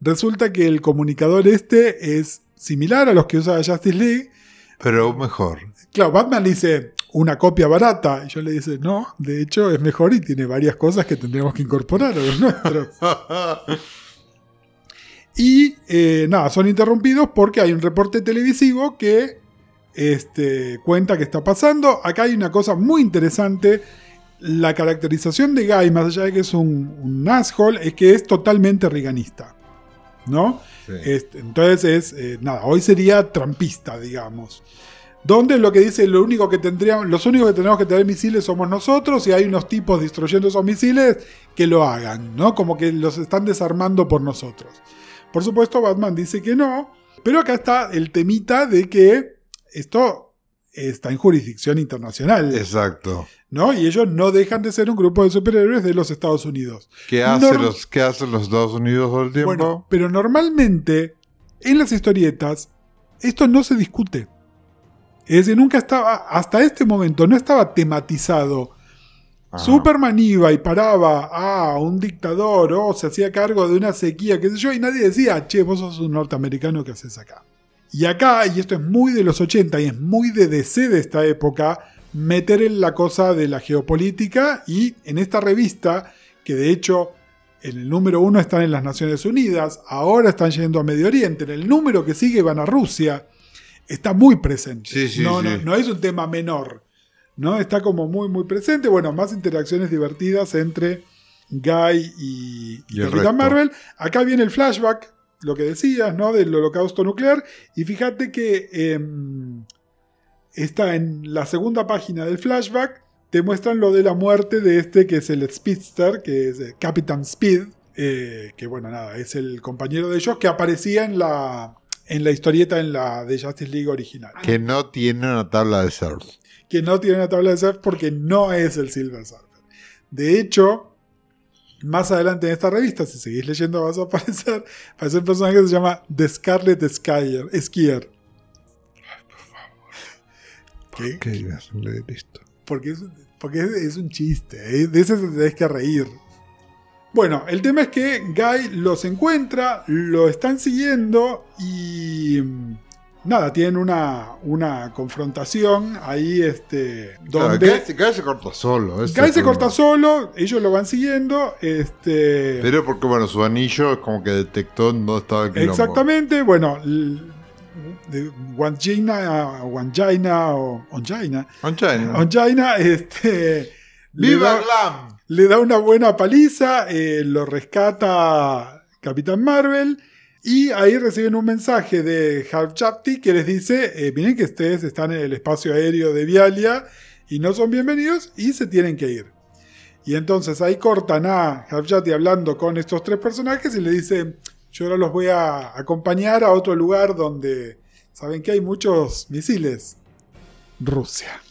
Resulta que el comunicador este es similar a los que usa Justice League. Pero mejor. Claro, Batman dice una copia barata. Y yo le dice, no, de hecho es mejor y tiene varias cosas que tendríamos que incorporar a los nuestros. y eh, nada, son interrumpidos porque hay un reporte televisivo que este, cuenta qué está pasando. Acá hay una cosa muy interesante. La caracterización de Guy, más allá de que es un, un asshole, es que es totalmente riganista. ¿No? Sí. Este, entonces es, eh, nada, hoy sería trampista, digamos. Donde lo que dice, lo único que tendríamos, los únicos que tenemos que tener misiles somos nosotros y hay unos tipos destruyendo esos misiles que lo hagan, ¿no? Como que los están desarmando por nosotros. Por supuesto, Batman dice que no, pero acá está el temita de que esto está en jurisdicción internacional, Exacto. ¿no? Y ellos no dejan de ser un grupo de superhéroes de los Estados Unidos. ¿Qué, hace los, ¿Qué hacen los Estados Unidos todo el tiempo? Bueno, pero normalmente en las historietas esto no se discute. Es decir, nunca estaba, hasta este momento no estaba tematizado. Ajá. Superman iba y paraba a un dictador o se hacía cargo de una sequía, qué sé yo, y nadie decía, che, vos sos un norteamericano que haces acá. Y acá, y esto es muy de los 80 y es muy de DC de esta época, meter en la cosa de la geopolítica y en esta revista, que de hecho en el número uno están en las Naciones Unidas, ahora están yendo a Medio Oriente, en el número que sigue van a Rusia, está muy presente. Sí, sí, no, sí. no, no es un tema menor. ¿no? Está como muy, muy presente. Bueno, más interacciones divertidas entre Guy y, y Capitán. Marvel. Acá viene el flashback, lo que decías, ¿no? Del holocausto nuclear. Y fíjate que em, está en la segunda página del flashback. Te muestran lo de la muerte de este que es el Speedster, que es eh, Captain Speed. eh, que bueno, nada, es el compañero de ellos que aparecía en la, en la historieta en la de Justice League original Que no tiene una tabla de surf. que no tiene una tabla de surf porque no es el Silver Surfer. De hecho, más adelante en esta revista, si seguís leyendo, vas a aparecer, aparece un personaje que se llama The Scarlet Skier. Skier. ¿Qué? ¿Qué ibas a leer esto? Porque, es, porque es, es un chiste, ¿eh? de ese te tenés que reír. Bueno, el tema es que Guy los encuentra, lo están siguiendo y mm, nada, tienen una, una confrontación ahí este, Claro, donde... Guy, se- Guy se corta solo. Guy se problema. corta solo, ellos lo van siguiendo. Este, Pero porque, bueno, su anillo es como que detectó dónde estaba el quilombo. exactamente, bueno, Wangina, Wangina o Onjaina, Onchain. Onjaina, este, ¡Viva Glam! Le da una buena paliza, eh, lo rescata Capitán Marvel. Y ahí reciben un mensaje de Half Chapty que les dice: eh, Miren que ustedes están en el espacio aéreo de Vialia y no son bienvenidos y se tienen que ir. Y entonces ahí cortan a Half Chapty hablando con estos tres personajes y le dicen: Yo ahora los voy a acompañar a otro lugar donde saben que hay muchos misiles. Rusia.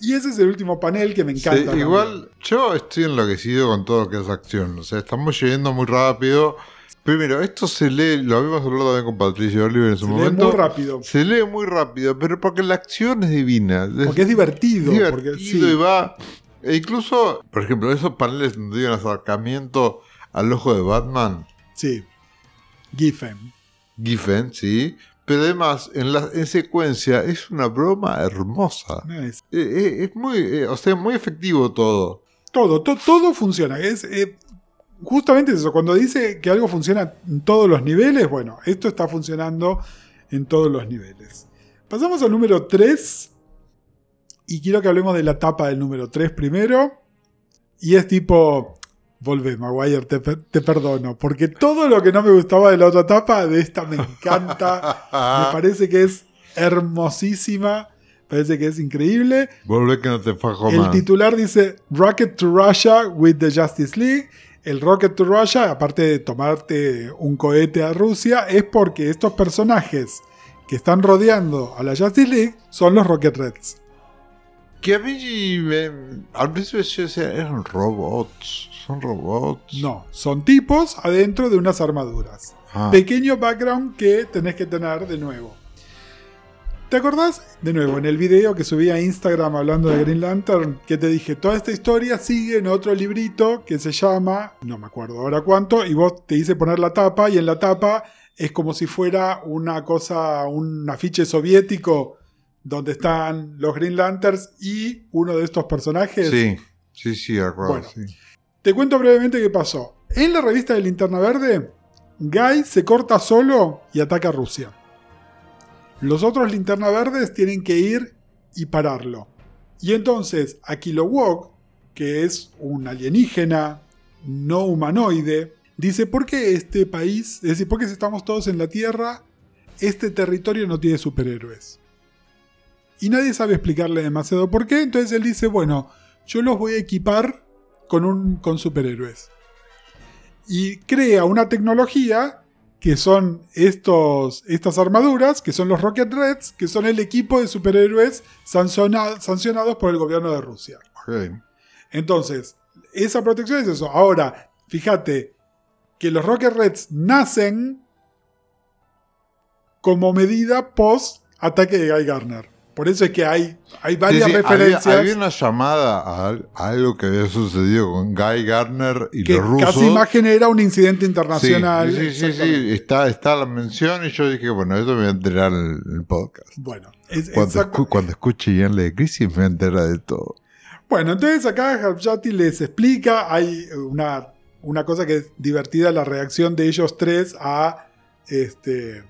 Y ese es el último panel que me encanta. igual, yo estoy enloquecido con todo lo que es acción. O sea, estamos yendo muy rápido. Primero, esto se lee, lo habíamos hablado también con Patricio Oliver en su Se lee momento. muy rápido. Se lee muy rápido, pero porque la acción es divina. Porque es divertido. divertido porque, y va. E incluso, por ejemplo, esos paneles donde hay un acercamiento al ojo de Batman, Sí. Giffen. Giffen, sí. Pero además, en la en secuencia, es una broma hermosa. Eh, eh, es muy, eh, o sea, muy efectivo todo. Todo, to- todo funciona. Es, justamente eso, cuando dice que algo funciona en todos los niveles, bueno, esto está funcionando en todos los niveles. Pasamos al número 3. Y quiero que hablemos de la tapa del número 3 primero. Y es tipo, volvé, Maguire, te, per- te perdono. Porque todo lo que no me gustaba de la otra tapa, de esta me encanta. me parece que es hermosísima. Parece que es increíble. Volvé que no te fajo El titular dice Rocket to Russia with the Justice League. El Rocket to Russia, aparte de tomarte un cohete a Rusia, es porque estos personajes que están rodeando a la Justice League son los Rocket Reds. Que a mí, me, al principio yo decía, eran robots. Son robots. No, son tipos adentro de unas armaduras. Ah, Pequeño background que tenés que tener de nuevo. ¿Te acordás? De nuevo, en el video que subí a Instagram hablando de Green Lantern, que te dije, toda esta historia sigue en otro librito que se llama, no me acuerdo ahora cuánto, y vos te hice poner la tapa, y en la tapa es como si fuera una cosa, un afiche soviético donde están los Green Lanterns y uno de estos personajes. Sí, sí, sí, acuerdo. Bueno. sí. Te cuento brevemente qué pasó. En la revista de Linterna Verde, Guy se corta solo y ataca a Rusia. Los otros Linterna Verdes tienen que ir y pararlo. Y entonces a Kilowog, que es un alienígena no humanoide, dice, ¿por qué este país, es decir, por qué si estamos todos en la Tierra, este territorio no tiene superhéroes? Y nadie sabe explicarle demasiado por qué, entonces él dice, bueno, yo los voy a equipar con, un, con superhéroes. Y crea una tecnología que son estos, estas armaduras, que son los Rocket Reds, que son el equipo de superhéroes sanciona- sancionados por el gobierno de Rusia. Entonces, esa protección es eso. Ahora, fíjate que los Rocket Reds nacen como medida post ataque de Guy Garner. Por eso es que hay, hay varias Sí, sí, referencias Había, había una llamada a, al- a algo que había sucedido con Guy Garner y que los rusos. casi más genera un incidente internacional. Sí, sí, sí, Está, está la mención y yo dije, bueno, eso me voy a enterar en el podcast. Bueno, es- Cuando, escu- cuando escuche Ian de Crisis me voy a enterar de todo. Bueno, entonces acá Harjati les explica, hay una, una cosa que es divertida, la reacción de ellos tres a este,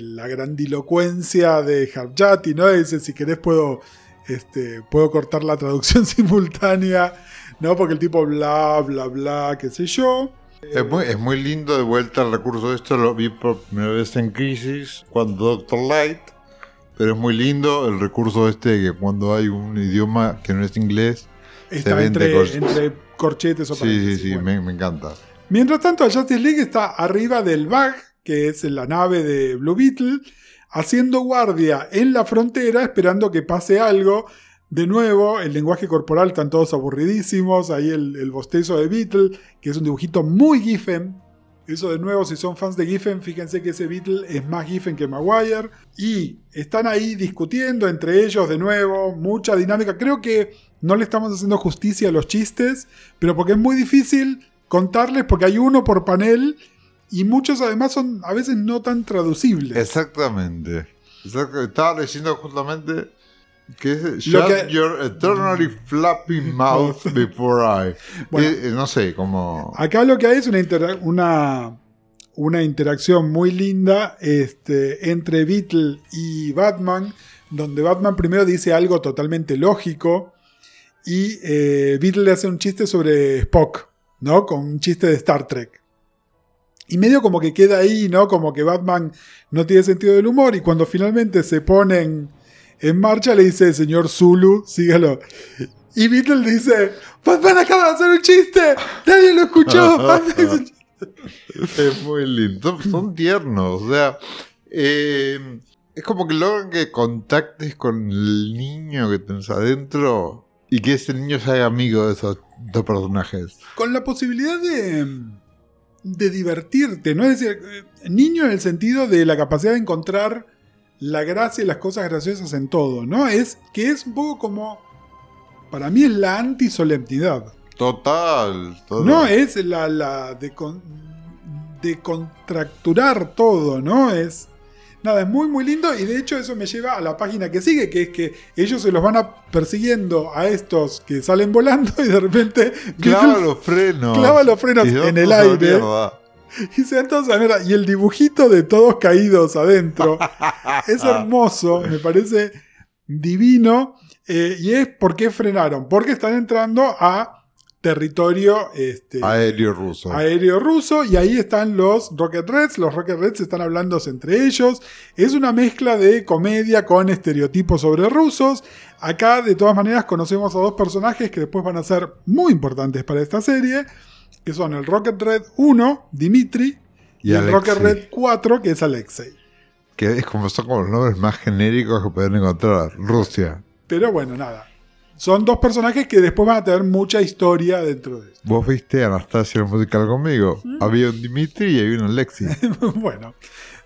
la grandilocuencia de Harjati, ¿no? Dice, si querés puedo, este, puedo cortar la traducción <laughs> simultánea, ¿no? Porque el tipo bla, bla, bla, qué sé yo. Es muy, es muy lindo de vuelta el recurso de esto, lo vi por primera vez en Crisis, cuando Doctor Light, pero es muy lindo el recurso este que cuando hay un idioma que no es inglés, Está vende entre, cosas. entre corchetes o sí, sí, sí, bueno. me, me encanta. Mientras tanto, el Justice League está arriba del BAG, que es la nave de Blue Beetle, haciendo guardia en la frontera, esperando que pase algo. De nuevo, el lenguaje corporal están todos aburridísimos. Ahí el, el bostezo de Beetle, que es un dibujito muy Giffen. Eso de nuevo, si son fans de Giffen, fíjense que ese Beetle es más Giffen que Maguire. Y están ahí discutiendo entre ellos de nuevo, mucha dinámica. Creo que no le estamos haciendo justicia a los chistes, pero porque es muy difícil contarles porque hay uno por panel y muchos además son a veces no tan traducibles. Exactamente. Estaba leyendo justamente que es Shut que- your eternally flappy <laughs> mouth before I. Bueno. Eh, no sé, como... Acá lo que hay es una, una, una interacción muy linda este, entre Beatle y Batman, donde Batman primero dice algo totalmente lógico y eh, Beatle le hace un chiste sobre Spock, ¿no? Con un chiste de Star Trek. Y medio como que queda ahí, ¿no? Como que Batman no tiene sentido del humor y cuando finalmente se ponen en marcha le dice, señor Zulu, sígalo. Y Beatle dice, Batman acaba de hacer un chiste, nadie lo escuchó. <laughs> Batman hizo un chiste". Es muy lindo. Son, son tiernos. O sea, eh, es como que logran que contactes con el niño que tenés adentro y que ese niño se haga amigo de esos dos personajes. Con la posibilidad de, de divertirte, ¿no? Es decir, eh, niño en el sentido de la capacidad de encontrar la gracia y las cosas graciosas en todo, ¿no? Es que es un poco como, para mí es la antisolemnidad. Total. total. No es la, la de, con- de contracturar todo, ¿no? Es. Nada, es muy muy lindo y de hecho eso me lleva a la página que sigue, que es que ellos se los van a persiguiendo a estos que salen volando y de repente Clava los frenos. clava los frenos en el aire y se dan todos a la mierda. Y el dibujito de todos caídos adentro <laughs> es hermoso, me parece divino. eh, y es por qué frenaron, porque están entrando a territorio este, Aéreo ruso. aéreo ruso y ahí están los Rocket Reds. Los Rocket Reds están hablando entre ellos. Es una mezcla de comedia con estereotipos sobre rusos. Acá de todas maneras conocemos a dos personajes que después van a ser muy importantes para esta serie, que son el Rocket Red 1, Dimitri, y, Y el. Rocket Red 4, que es Alexei. Que es como son como los nombres más genéricos que pueden encontrar. Rusia. Pero bueno, nada. Son dos personajes que después van a tener mucha historia dentro de esto. Vos viste Anastasia el musical conmigo. Había un Dimitri y había un Alexis. <laughs> bueno,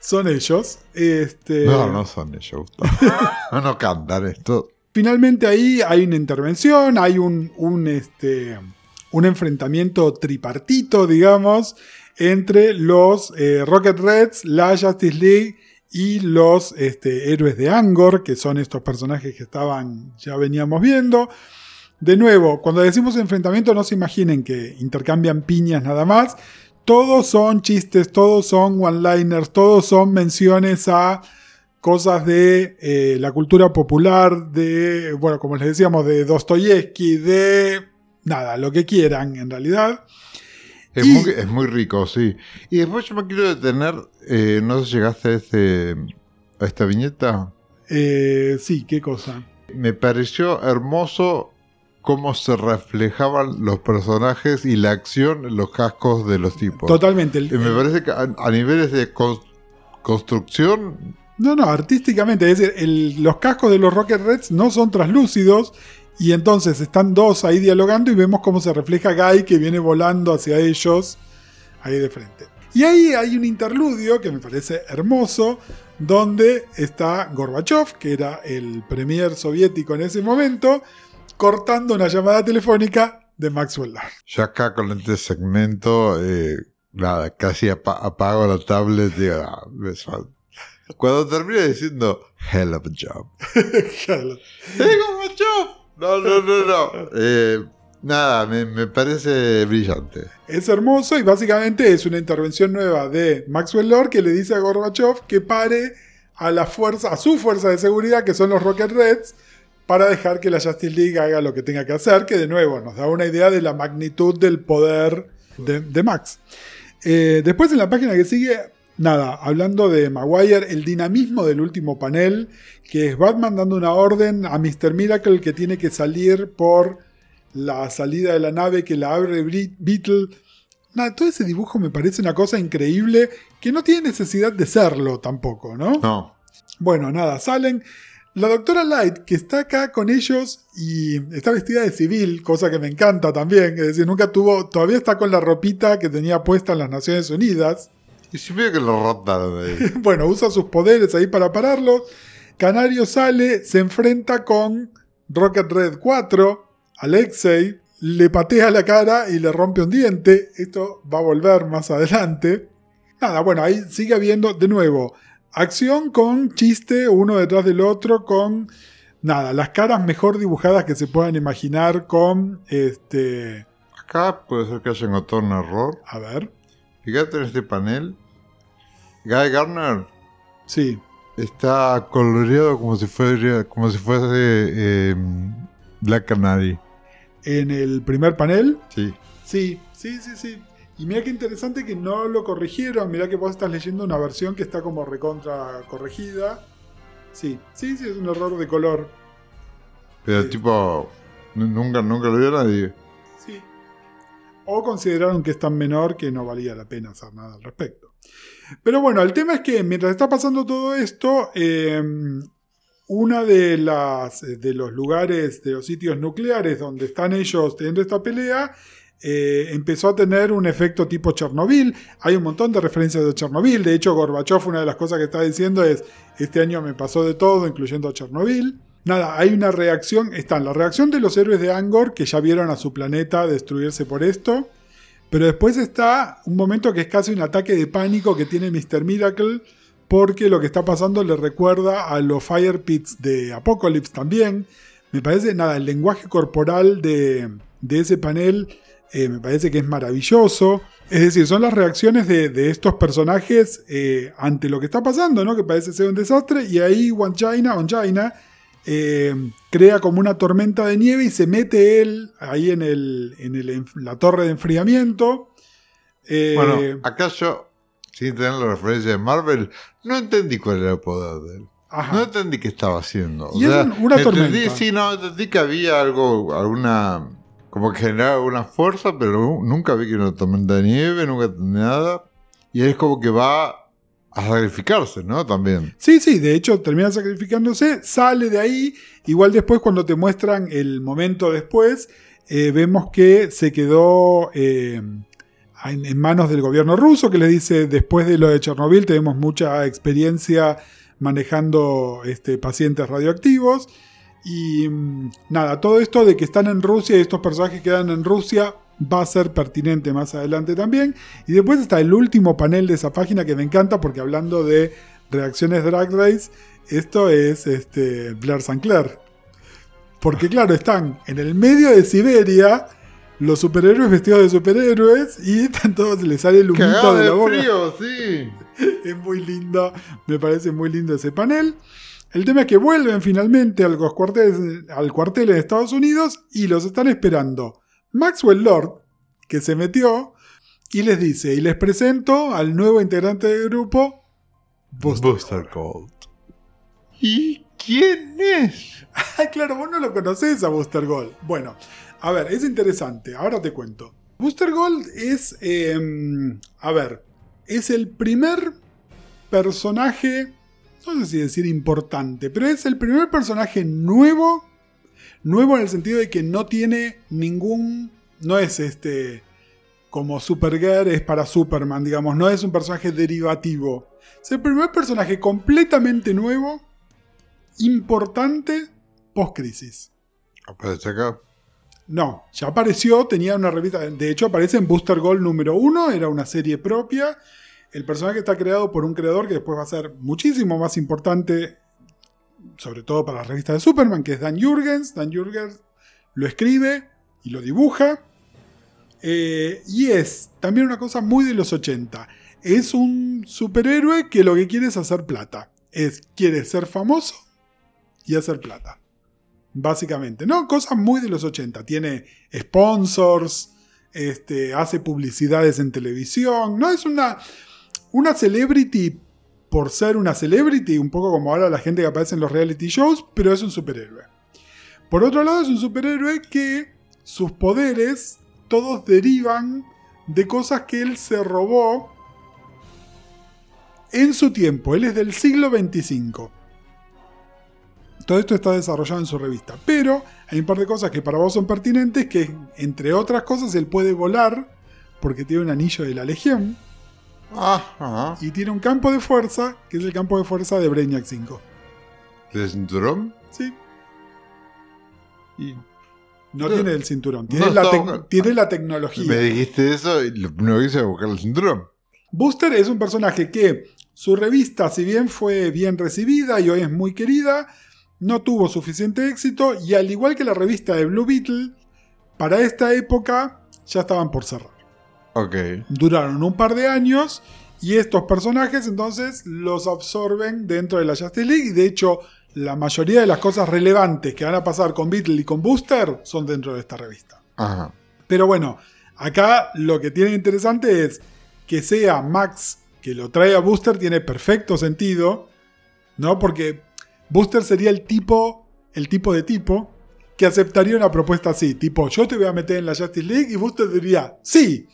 son ellos. Este, No, no son ellos. <laughs> no, no cantan esto. Finalmente ahí hay una intervención, hay un, un, este, un enfrentamiento tripartito, digamos, entre los eh, Rocket Reds, la Justice League y los este, héroes de Angor, que son estos personajes que estaban, ya veníamos viendo. De nuevo, cuando decimos enfrentamiento, no se imaginen que intercambian piñas nada más. Todos son chistes, todos son one-liners, todos son menciones a cosas de eh, la cultura popular, de, bueno, como les decíamos, de Dostoyevsky, de nada, lo que quieran en realidad. Es, Y- muy, es muy rico, sí. Y después yo me quiero detener, eh, no sé si llegaste a, este, a esta viñeta. Eh, sí, qué cosa. Me pareció hermoso cómo se reflejaban los personajes y la acción en los cascos de los tipos. Totalmente. el- Y me parece que a, a niveles de cons- construcción, No, no, artísticamente. Es decir, el- los cascos de los Rocket Reds no son translúcidos. Y entonces están dos ahí dialogando y vemos cómo se refleja Guy que viene volando hacia ellos ahí de frente. Y ahí hay un interludio que me parece hermoso, donde está Gorbachev, que era el premier soviético en ese momento, cortando una llamada telefónica de Maxwell Lord. ya acá con este segmento, eh, nada, casi apa- apago la tablet y digo, "Ah, me sal-". Cuando termina diciendo, hell of a job. <laughs> ¡Eh, Gorbachev! No, no, no, no. Eh, nada, me, parece brillante. Es hermoso y básicamente es una intervención nueva de Maxwell Lord que le dice a Gorbachev que pare a la fuerza, a su fuerza de seguridad, que son los Rocket Reds, para dejar que la Justice League haga lo que tenga que hacer, que de nuevo nos da una idea de la magnitud del poder de, de Max. Eh, después en la página que sigue, nada, hablando de Maguire, el dinamismo del último panel, que es Batman dando una orden a Mr. Miracle que tiene que salir por la salida de la nave que la abre Beetle. Nada, todo ese dibujo me parece una cosa increíble que no tiene necesidad de serlo tampoco, ¿no? No. Bueno, nada, salen. La doctora Light, que está acá con ellos y está vestida de civil, cosa que me encanta también, es decir, nunca tuvo, todavía está con la ropita que tenía puesta en las Naciones Unidas. Y si veo que lo rotaron ahí. <laughs> Bueno, usa sus poderes ahí para pararlo. Canario sale, se enfrenta con Rocket Red 4, Alexei, le patea la cara y le rompe un diente. Esto va a volver más adelante. Nada, bueno, ahí sigue habiendo de nuevo acción con chiste uno detrás del otro, con nada, las caras mejor dibujadas que se puedan imaginar, con este. Acá puede ser que haya encontrado un error. A ver, Fíjate en este panel. Guy Garner sí, está coloreado como si fuera como si fuese eh, Black Canary. en el primer panel Sí. Sí, sí, sí, sí. Y mira qué interesante que no lo corrigieron. Mira que vos estás leyendo una versión que está como recontra corregida. Sí, sí, sí, es un error de color. Pero Sí. tipo, nu- nunca, nunca lo vio nadie. Sí. O consideraron que es tan menor que no valía la pena hacer nada al respecto. Pero bueno, el tema es que mientras está pasando todo esto, eh, una de las de los lugares, de los sitios nucleares donde están ellos teniendo esta pelea, eh, empezó a tener un efecto tipo Chernobyl. Hay un montón de referencias de Chernobyl. De hecho, Gorbachev, una de las cosas que está diciendo es: Este año me pasó de todo, incluyendo a Chernobyl. Nada, hay una reacción. Está la reacción de los héroes de Angor que ya vieron a su planeta destruirse por esto. Pero después está un momento que es casi un ataque de pánico que tiene Mr. Miracle. Porque lo que está pasando le recuerda a los Fire Pits de Apocalypse también. Me parece, nada, el lenguaje corporal de, de ese panel eh, me parece que es maravilloso. Es decir, son las reacciones de, de estos personajes eh, ante lo que está pasando, ¿no? Que parece ser un desastre. Y ahí One China, On China, eh, crea como una tormenta de nieve y se mete él ahí en, el, en el la torre de enfriamiento. Eh, Bueno, acá yo, sin tener la referencia de Marvel, no entendí cuál era el poder de él. ajá. No entendí qué estaba haciendo. O Y sea, un- una entendí, tormenta. sí, no, entendí que había algo, alguna, como que generaba alguna fuerza, pero nu- nunca vi que era una tormenta de nieve, nunca entendí nada. Y es como que va a sacrificarse, ¿no? También. Sí, sí, de hecho termina sacrificándose, sale de ahí, igual después cuando te muestran el momento después, eh, vemos que se quedó eh, en, manos del gobierno ruso, que le dice, después de lo de Chernobyl tenemos mucha experiencia manejando este, pacientes radioactivos. Y mm, nada, todo esto de que están en Rusia y estos personajes quedan en Rusia va a ser pertinente más adelante también. Y después está el último panel de esa página que me encanta porque hablando de reacciones Drag Race, esto es este, Blair Sinclair. Porque claro, están en el medio de Siberia los superhéroes vestidos de superhéroes y están todos, les sale el humito Cagado de la boca. frío, sí. <laughs> Es muy lindo, me parece muy lindo ese panel. El tema es que vuelven finalmente a los cuarteles- al cuartel en Estados Unidos y los están esperando Maxwell Lord, que se metió, y les dice, y les presento al nuevo integrante del grupo, Buster. Booster Gold. ¿Y quién es? <laughs> Ah, claro, vos no lo conocés a Booster Gold. Bueno, a ver, es interesante, ahora te cuento. Booster Gold es, eh, a ver, es el primer personaje, no sé si decir importante, pero es el primer personaje nuevo, nuevo en el sentido de que no tiene ningún, no es este, como Supergirl es para Superman, digamos, no es un personaje derivativo. Es el primer personaje completamente nuevo, importante, post-crisis. Aparece acá. No, ya apareció, tenía una revista. De hecho, aparece en Booster Gold número 1, era una serie propia. El personaje está creado por un creador que después va a ser muchísimo más importante, sobre todo para la revista de Superman, que es Dan Jurgens. Dan Jurgens lo escribe y lo dibuja. Eh, y es también una cosa muy de los 80. Es un superhéroe que lo que quiere es hacer plata. Es, quiere ser famoso y hacer plata. Básicamente, ¿no? Cosas muy de los 80. Tiene sponsors, este, hace publicidades en televisión. No es una, una celebrity por ser una celebrity, un poco como ahora la gente que aparece en los reality shows, pero es un superhéroe. Por otro lado, es un superhéroe que sus poderes todos derivan de cosas que él se robó en su tiempo. Él es del siglo 25. Todo esto está desarrollado en su revista. Pero hay un par de cosas que para vos son pertinentes, que entre otras cosas él puede volar, porque tiene un anillo de la Legión, Ajá. y tiene un campo de fuerza, que es el campo de fuerza de Brainiac 5. ¿De cinturón? ¿Sí? Y No tiene el cinturón, tiene, no la, tiene tecnología. me dijiste eso y lo primero que hice buscar el cinturón. Booster es un personaje que su revista, si bien fue bien recibida y hoy es muy querida, no tuvo suficiente éxito y al igual que la revista de Blue Beetle, para esta época ya estaban por cerrar. Ok. Duraron un par de años y estos personajes entonces los absorben dentro de la Justice League y de hecho la mayoría de las cosas relevantes que van a pasar con Beetle y con Booster son dentro de esta revista. Ajá. Pero bueno, acá lo que tiene interesante es que sea Max que lo trae a Booster tiene perfecto sentido, ¿no? Porque Booster sería el tipo, el tipo de tipo que aceptaría una propuesta así, tipo, yo te voy a meter en la Justice League y Booster diría, sí.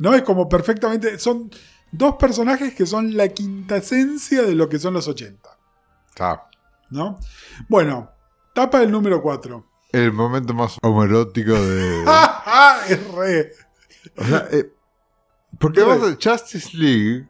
¿No? Es como perfectamente, son dos personajes que son la quinta esencia de lo que son los 80, Está. ¿no? Bueno, tapa el número 4. El momento más homoerótico de. <laughs> ¡Ah, Es re. O sea, eh, porque vamos a Justice League,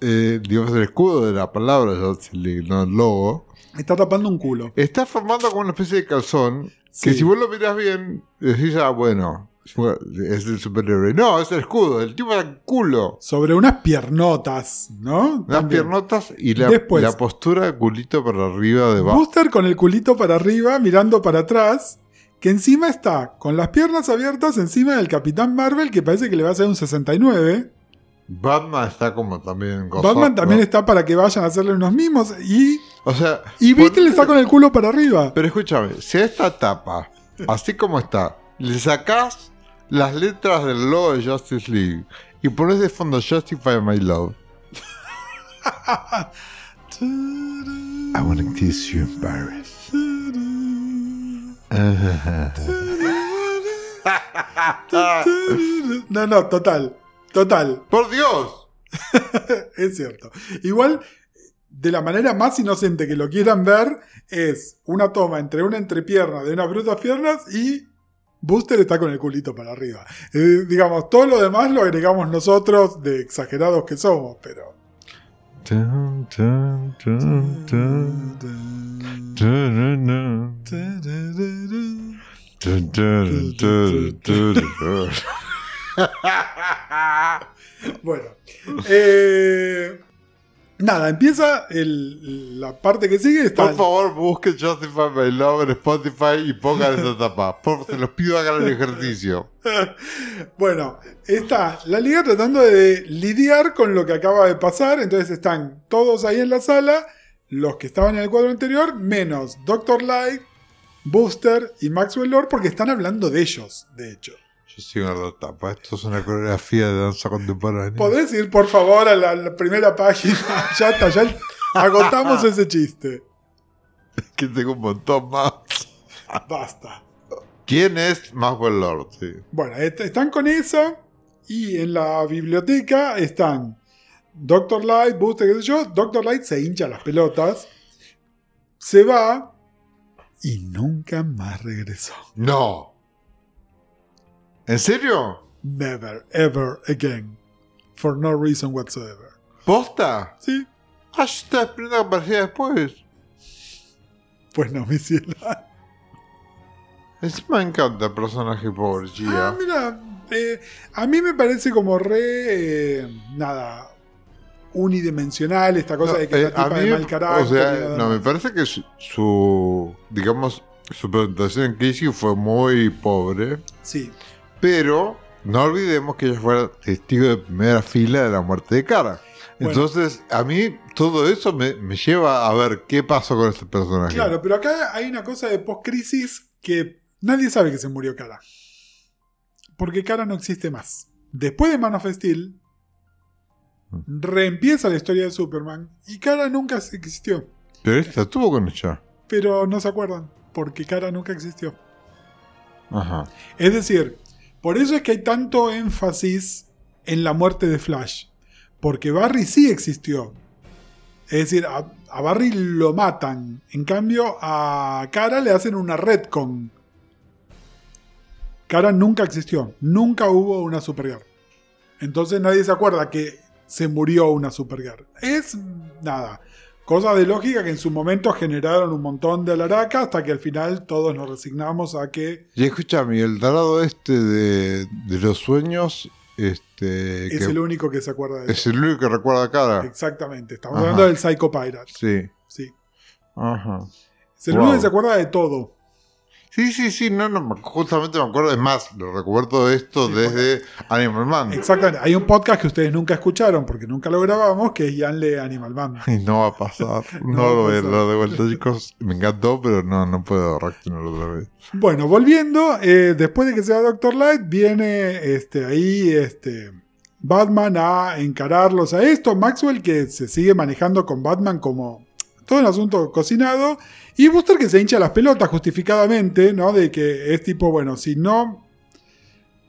eh, digamos el escudo de la palabra Justice League, no el logo, Está tapando un culo. está formando como una especie de calzón que Sí. si vos lo mirás bien, decís, ah, bueno, es el superhéroe. No, es el escudo, el tipo del culo. Sobre unas piernotas, ¿no? También. piernotas y la, Después. la postura de culito para arriba, debajo. Booster con el culito para arriba, mirando para atrás, que encima está con las piernas abiertas encima del Capitán Marvel, que parece que le va a hacer un 69. Batman está como también gozando. Batman también está para que vayan a hacerle unos mimos. Y, O sea, y Beetle está con el culo para arriba. Pero escúchame, si a esta tapa, así como está, le sacás las letras del logo de Justice League y pones de fondo Justify My Love. I wanna kiss you in Paris. No, no, total. Total. <laughs> ¡Por Dios! es cierto. Igual, de la manera más inocente que lo quieran ver, es una toma entre una entrepierna de unas brutas piernas y Booster está con el culito para arriba. Eh, digamos, todo lo demás lo agregamos nosotros de exagerados que somos, pero... Bueno, eh, nada, empieza el- la parte que sigue. Está Por favor, busquen Justify My Love en Spotify y pongan esa <laughs> tapa. Por se los pido hagan el ejercicio. <laughs> Bueno, está la liga tratando de lidiar con lo que acaba de pasar. Entonces están todos ahí en la sala, los que estaban en el cuadro anterior, menos Doctor Light, Booster y Maxwell Lord, porque están hablando de ellos, de hecho. Yo sigo en la tapa. Esto es una coreografía de danza contemporánea. ¿Podés ir, por favor, a la, la primera página? <laughs> ya está, ya agotamos <laughs> ese chiste. Que tengo un montón más. Basta. ¿Quién es Maxwell Lord? Sí. Bueno, est- están con eso. Y en la biblioteca están Doctor Light, Booster, qué sé yo. Doctor Light se hincha las pelotas. Se va. Y nunca más regresó. No. ¿En serio? Never, ever again. For no reason whatsoever. ¿Posta? Sí, Ah, yo estaba esperando que apareciera después. pues no, mi cielo. Encima me encanta el personaje pobre, Ah, Gia. mira. eh, a mí me parece como re. eh, nada. Unidimensional esta cosa No, de que eh, la tipa de mal carácter. o sea, no, me parece que su, su, digamos, su presentación en Casey fue muy pobre, Sí, pero no olvidemos que ella fue testigo de primera fila de la muerte de Cara. Bueno. Entonces, a mí todo eso me, me lleva a ver qué pasó con este personaje. Claro, pero acá hay una cosa de post-crisis que nadie sabe que se murió Kara. Porque Kara no existe más. Después de Man of Steel, reempieza la historia de Superman y Kara nunca existió. Pero esta estuvo con ella. Pero no se acuerdan, porque Kara nunca existió. Ajá. Es decir, por eso es que hay tanto énfasis en la muerte de Flash. Porque Barry sí existió. Es decir, a, Barry lo matan. En cambio, a Kara le hacen una retcon. Kara nunca existió. Nunca hubo una Supergirl. Entonces nadie se acuerda que se murió una Supergirl. Es nada. Cosa de lógica que en su momento generaron un montón de alaraca hasta que al final todos nos resignamos a que Y escúchame, el tarado este de, de los sueños, este, es que el único que se acuerda de es eso. el único que recuerda a Cara. Exactamente. Estamos Ajá. hablando del Psycho Pirate. Sí. Sí. Ajá. Es el Wow. único que se acuerda de todo. Sí, sí, sí, no, no, me- justamente me acuerdo, es más, lo recuerdo esto Sí, desde Animal Man. Exactamente. Hay un podcast que ustedes nunca escucharon porque nunca lo grabamos, que es Yanle Animal Man. <laughs> Y no va a pasar, <laughs> no, No lo voy a dar de vuelta, chicos. Me encantó, pero no, no puedo reaccionar otra vez. Bueno, volviendo, eh, después de que sea Doctor Light, viene este, ahí este, Batman a encararlos a esto. Maxwell que se sigue manejando con Batman como todo el asunto cocinado. Y Buster que se hincha las pelotas justificadamente, ¿no? De que es tipo, bueno, si no,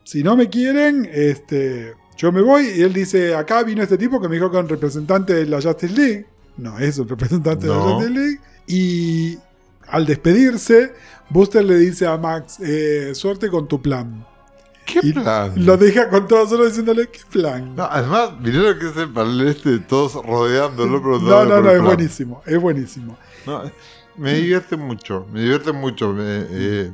si no me quieren, este, yo me voy. Y él dice, acá vino este tipo que me dijo que es un representante de la Justice League. No, es un representante de la No. Justice League. Y al despedirse, Buster le dice a Max, eh, suerte con tu plan. ¿Qué Y plan? Lo deja con todo solo diciéndole, ¿qué plan? No, además, vinieron que es el panel este de todos rodeándolo, no, preguntándole no, no, el es plan. buenísimo, es buenísimo. No, me divierte mucho, me divierte mucho. me- eh,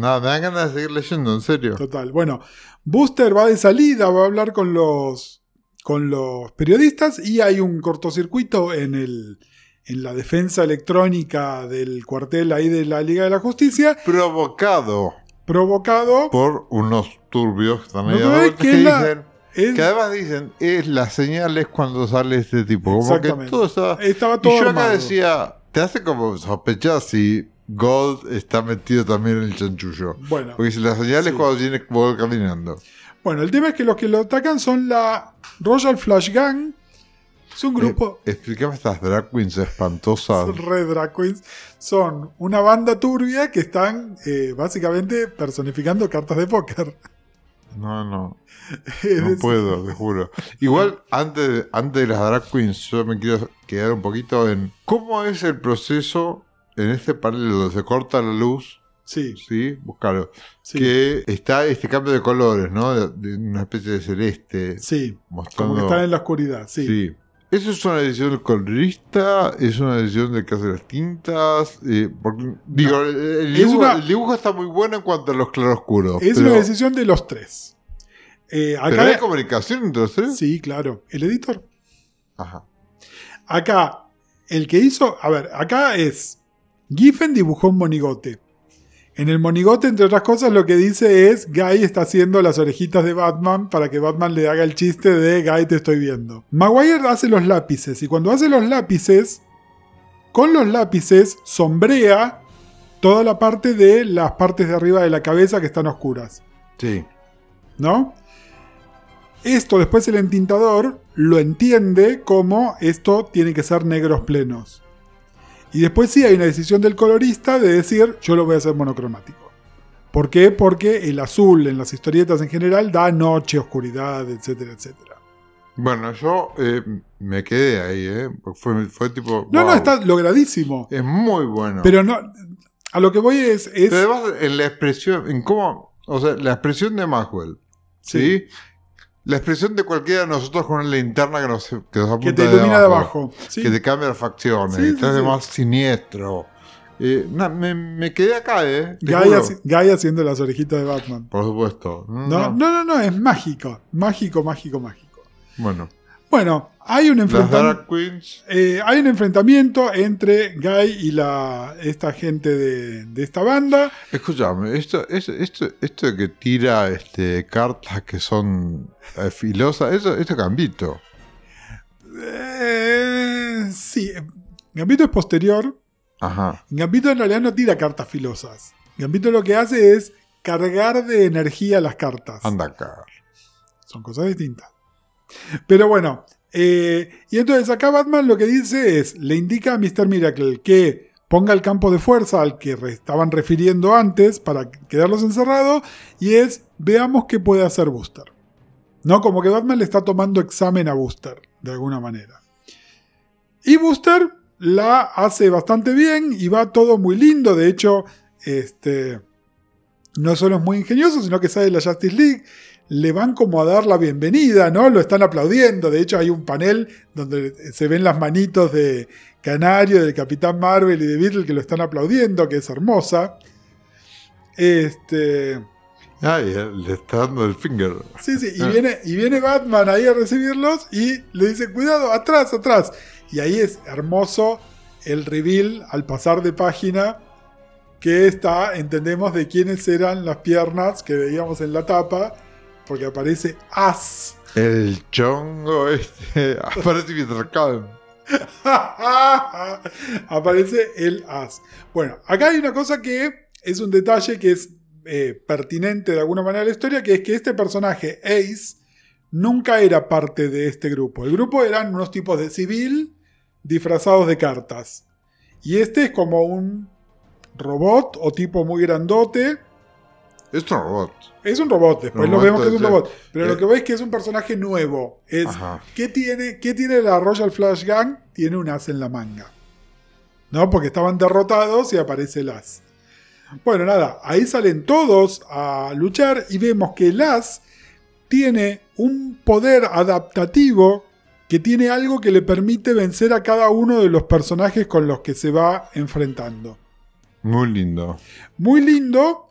nada, me dan ganas de seguir leyendo, en serio. Total. Bueno, Buster va de salida, va a hablar con los, con los periodistas y hay un cortocircuito en, el, en la defensa electrónica del cuartel ahí de la Liga de la Justicia, Provocado provocado. por unos turbios que están ahí No, que que la- dicen, es- que además dicen, es las señales cuando sale este tipo. Como que todo estaba Y todo yo acá decía, te hace como sospechar si Gold está metido también en el chanchullo. Bueno, Porque si la señal es Sí. cuando viene Gold caminando. bueno, el tema es que los que lo atacan son la Royal Flash Gang. Es un grupo. Eh, explícame estas drag queens espantosas. Son Red Drag Queens. Son una banda turbia que están eh, básicamente personificando cartas de póker. No, no. <laughs> No puedo, te juro. Igual, antes de, antes de las drag queens, yo me quiero quedar un poquito en cómo es el proceso en este paralelo donde se corta la luz, Sí, ¿sí? Búscalo. sí. Que está este cambio de colores, ¿no? De, de una especie de celeste. Sí, mostrando... como que están en la oscuridad, sí. Sí. ¿Eso es una decisión del colorista? ¿Es una decisión del que hace las tintas? Eh, porque, digo, el, dibujo, una- el dibujo está muy bueno en cuanto a los claroscuros. Es pero, una decisión de los tres. Eh, ¿Pero acá, hay comunicación entre los tres? sí, claro. El editor. Ajá. Acá, el que hizo. A ver, acá es. Giffen dibujó un monigote. En el monigote, entre otras cosas, lo que dice es: Guy está haciendo las orejitas de Batman para que Batman le haga el chiste de Guy te estoy viendo. Maguire hace los lápices y cuando hace los lápices, con los lápices sombrea toda la parte de las partes de arriba de la cabeza que están oscuras. Sí. ¿no? Esto después el entintador lo entiende como esto tiene que ser negros plenos. Y después sí hay una decisión del colorista de decir yo lo voy a hacer monocromático. ¿Por qué? Porque el azul en las historietas en general da noche, oscuridad, etcétera, etcétera. Bueno, yo eh, me quedé ahí, ¿eh? Fue, fue tipo. No, no, está logradísimo. Es muy bueno. Pero no. A lo que voy es. es Pero además, en la expresión, en cómo. O sea, la expresión de Maxwell, ¿sí? La expresión de cualquiera de nosotros con una linterna que nos, que nos apunta que te ilumina de abajo. Sí. que te cambia las facciones, Sí, que sí, sí. más siniestro. Eh, me, me quedé acá, ¿eh? Guy, haci- Guy haciendo las orejitas de Batman. Por supuesto. No. no, no, no, es mágico. Mágico, mágico, mágico. Bueno, Bueno, hay un enfrentamiento. Eh, hay un enfrentamiento entre Guy y la, esta gente de, de esta banda. Escúchame, esto, esto, esto, esto de que tira este, cartas que son eh, filosas, eso, esto es Gambito. Eh, sí, Gambito es posterior. Ajá. Gambito en realidad no tira cartas filosas. Gambito lo que hace es cargar de energía las cartas. Anda acá. Son cosas distintas. Pero bueno, eh, y entonces acá Batman lo que dice es, le indica a Mr. Miracle que ponga el campo de fuerza al que estaban refiriendo antes para quedarlos encerrados y es, veamos qué puede hacer Booster. ¿No? Como que Batman le está tomando examen a Booster, de alguna manera. Y Booster la hace bastante bien y va todo muy lindo. De hecho, este, no solo es muy ingenioso, sino que sale la Justice League le van como a dar la bienvenida, ¿no? Lo están aplaudiendo. De hecho, hay un panel donde se ven las manitos de Canario, del Capitán Marvel y de Beetle que lo están aplaudiendo, que es hermosa. Este. Ay, eh, le está dando el finger. Sí, sí, y Ah. viene, y viene Batman ahí a recibirlos y le dice, cuidado, atrás, atrás. Y ahí es hermoso el reveal al pasar de página que está, entendemos de quiénes eran las piernas que veíamos en la tapa, porque aparece As. El chongo este. <laughs> Aparece Peter Calm. <laughs> Aparece el as. Bueno, acá hay una cosa que es un detalle que es eh, pertinente de alguna manera a la historia, que es que este personaje, Ace, nunca era parte de este grupo. El grupo eran unos tipos de civil disfrazados de cartas. Y este es como un robot o tipo muy grandote. Es un robot. Es un robot, después lo vemos que es un robot. Pero Eh. lo que veis es que es un personaje nuevo. Es, Ajá. ¿Qué tiene, ¿Qué tiene la Royal Flash Gang? Tiene un as en la manga. ¿No? Porque estaban derrotados y aparece el as. Bueno, nada, ahí salen todos a luchar y vemos que el as tiene un poder adaptativo que tiene algo que le permite vencer a cada uno de los personajes con los que se va enfrentando. Muy lindo. Muy lindo,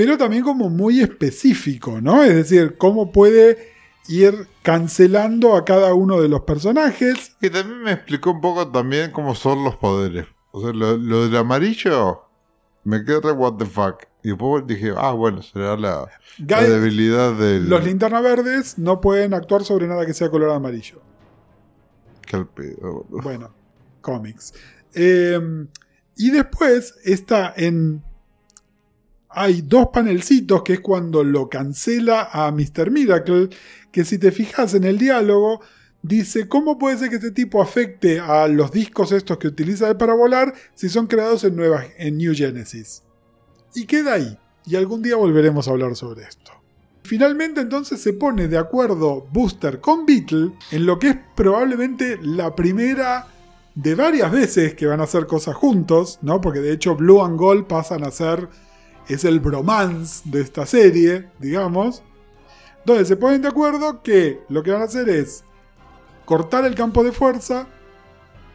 pero también como muy específico, ¿no? Es decir, cómo puede ir cancelando a cada uno de los personajes. Y también me explicó un poco también cómo son los poderes. O sea, lo, lo del amarillo me quedé re what the fuck. Y después dije, ah, bueno, será la, debilidad del. los linterna verdes no pueden actuar sobre nada que sea color amarillo. que al pedo, boludo. Bueno, cómics. Eh, y después está en. Hay dos panelcitos que es cuando lo cancela a Mr. Miracle. Que si te fijas en el diálogo, dice: ¿Cómo puede ser que este tipo afecte a los discos estos que utiliza para volar si son creados en, nueva, en New Genesis? Y queda ahí. Y algún día volveremos a hablar sobre esto. finalmente entonces se pone de acuerdo Booster con Beetle en lo que es probablemente la primera de varias veces que van a hacer cosas juntos, ¿no? Porque de hecho Blue and Gold pasan a ser, es el bromance de esta serie, digamos. Entonces se ponen de acuerdo que lo que van a hacer es cortar el campo de fuerza,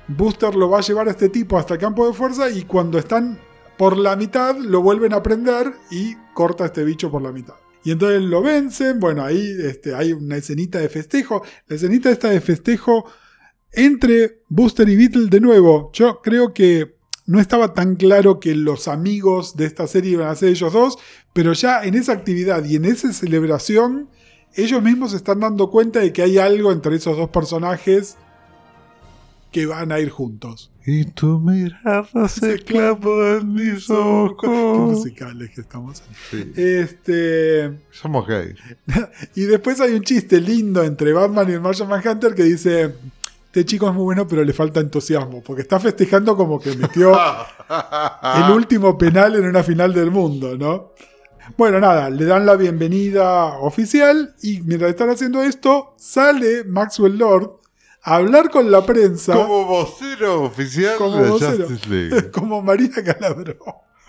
Booster lo va a llevar a este tipo hasta el campo de fuerza y cuando están por la mitad lo vuelven a prender y corta a este bicho por la mitad. Y entonces lo vencen, bueno, ahí este, hay una escenita de festejo. La escenita esta de festejo entre Booster y Beetle de nuevo. Yo creo que no estaba tan claro que los amigos de esta serie iban a ser ellos dos, pero ya en esa actividad y en esa celebración, ellos mismos se están dando cuenta de que hay algo entre esos dos personajes que van a ir juntos. Y tu mirada se clavó en mis ojos. Qué musicales que estamos. Sí. Este. Somos gays. <laughs> Y después hay un chiste lindo entre Batman y el Martian Manhunter que dice. Este chico es muy bueno, pero le falta entusiasmo. Porque está festejando como que metió <laughs> el último penal en una final del mundo, ¿no? Bueno, nada, le dan la bienvenida oficial. Y mientras están haciendo esto, sale Maxwell Lord a hablar con la prensa. Como vocero oficial Como de vocero. Justice League. <laughs> como Marina Calabró.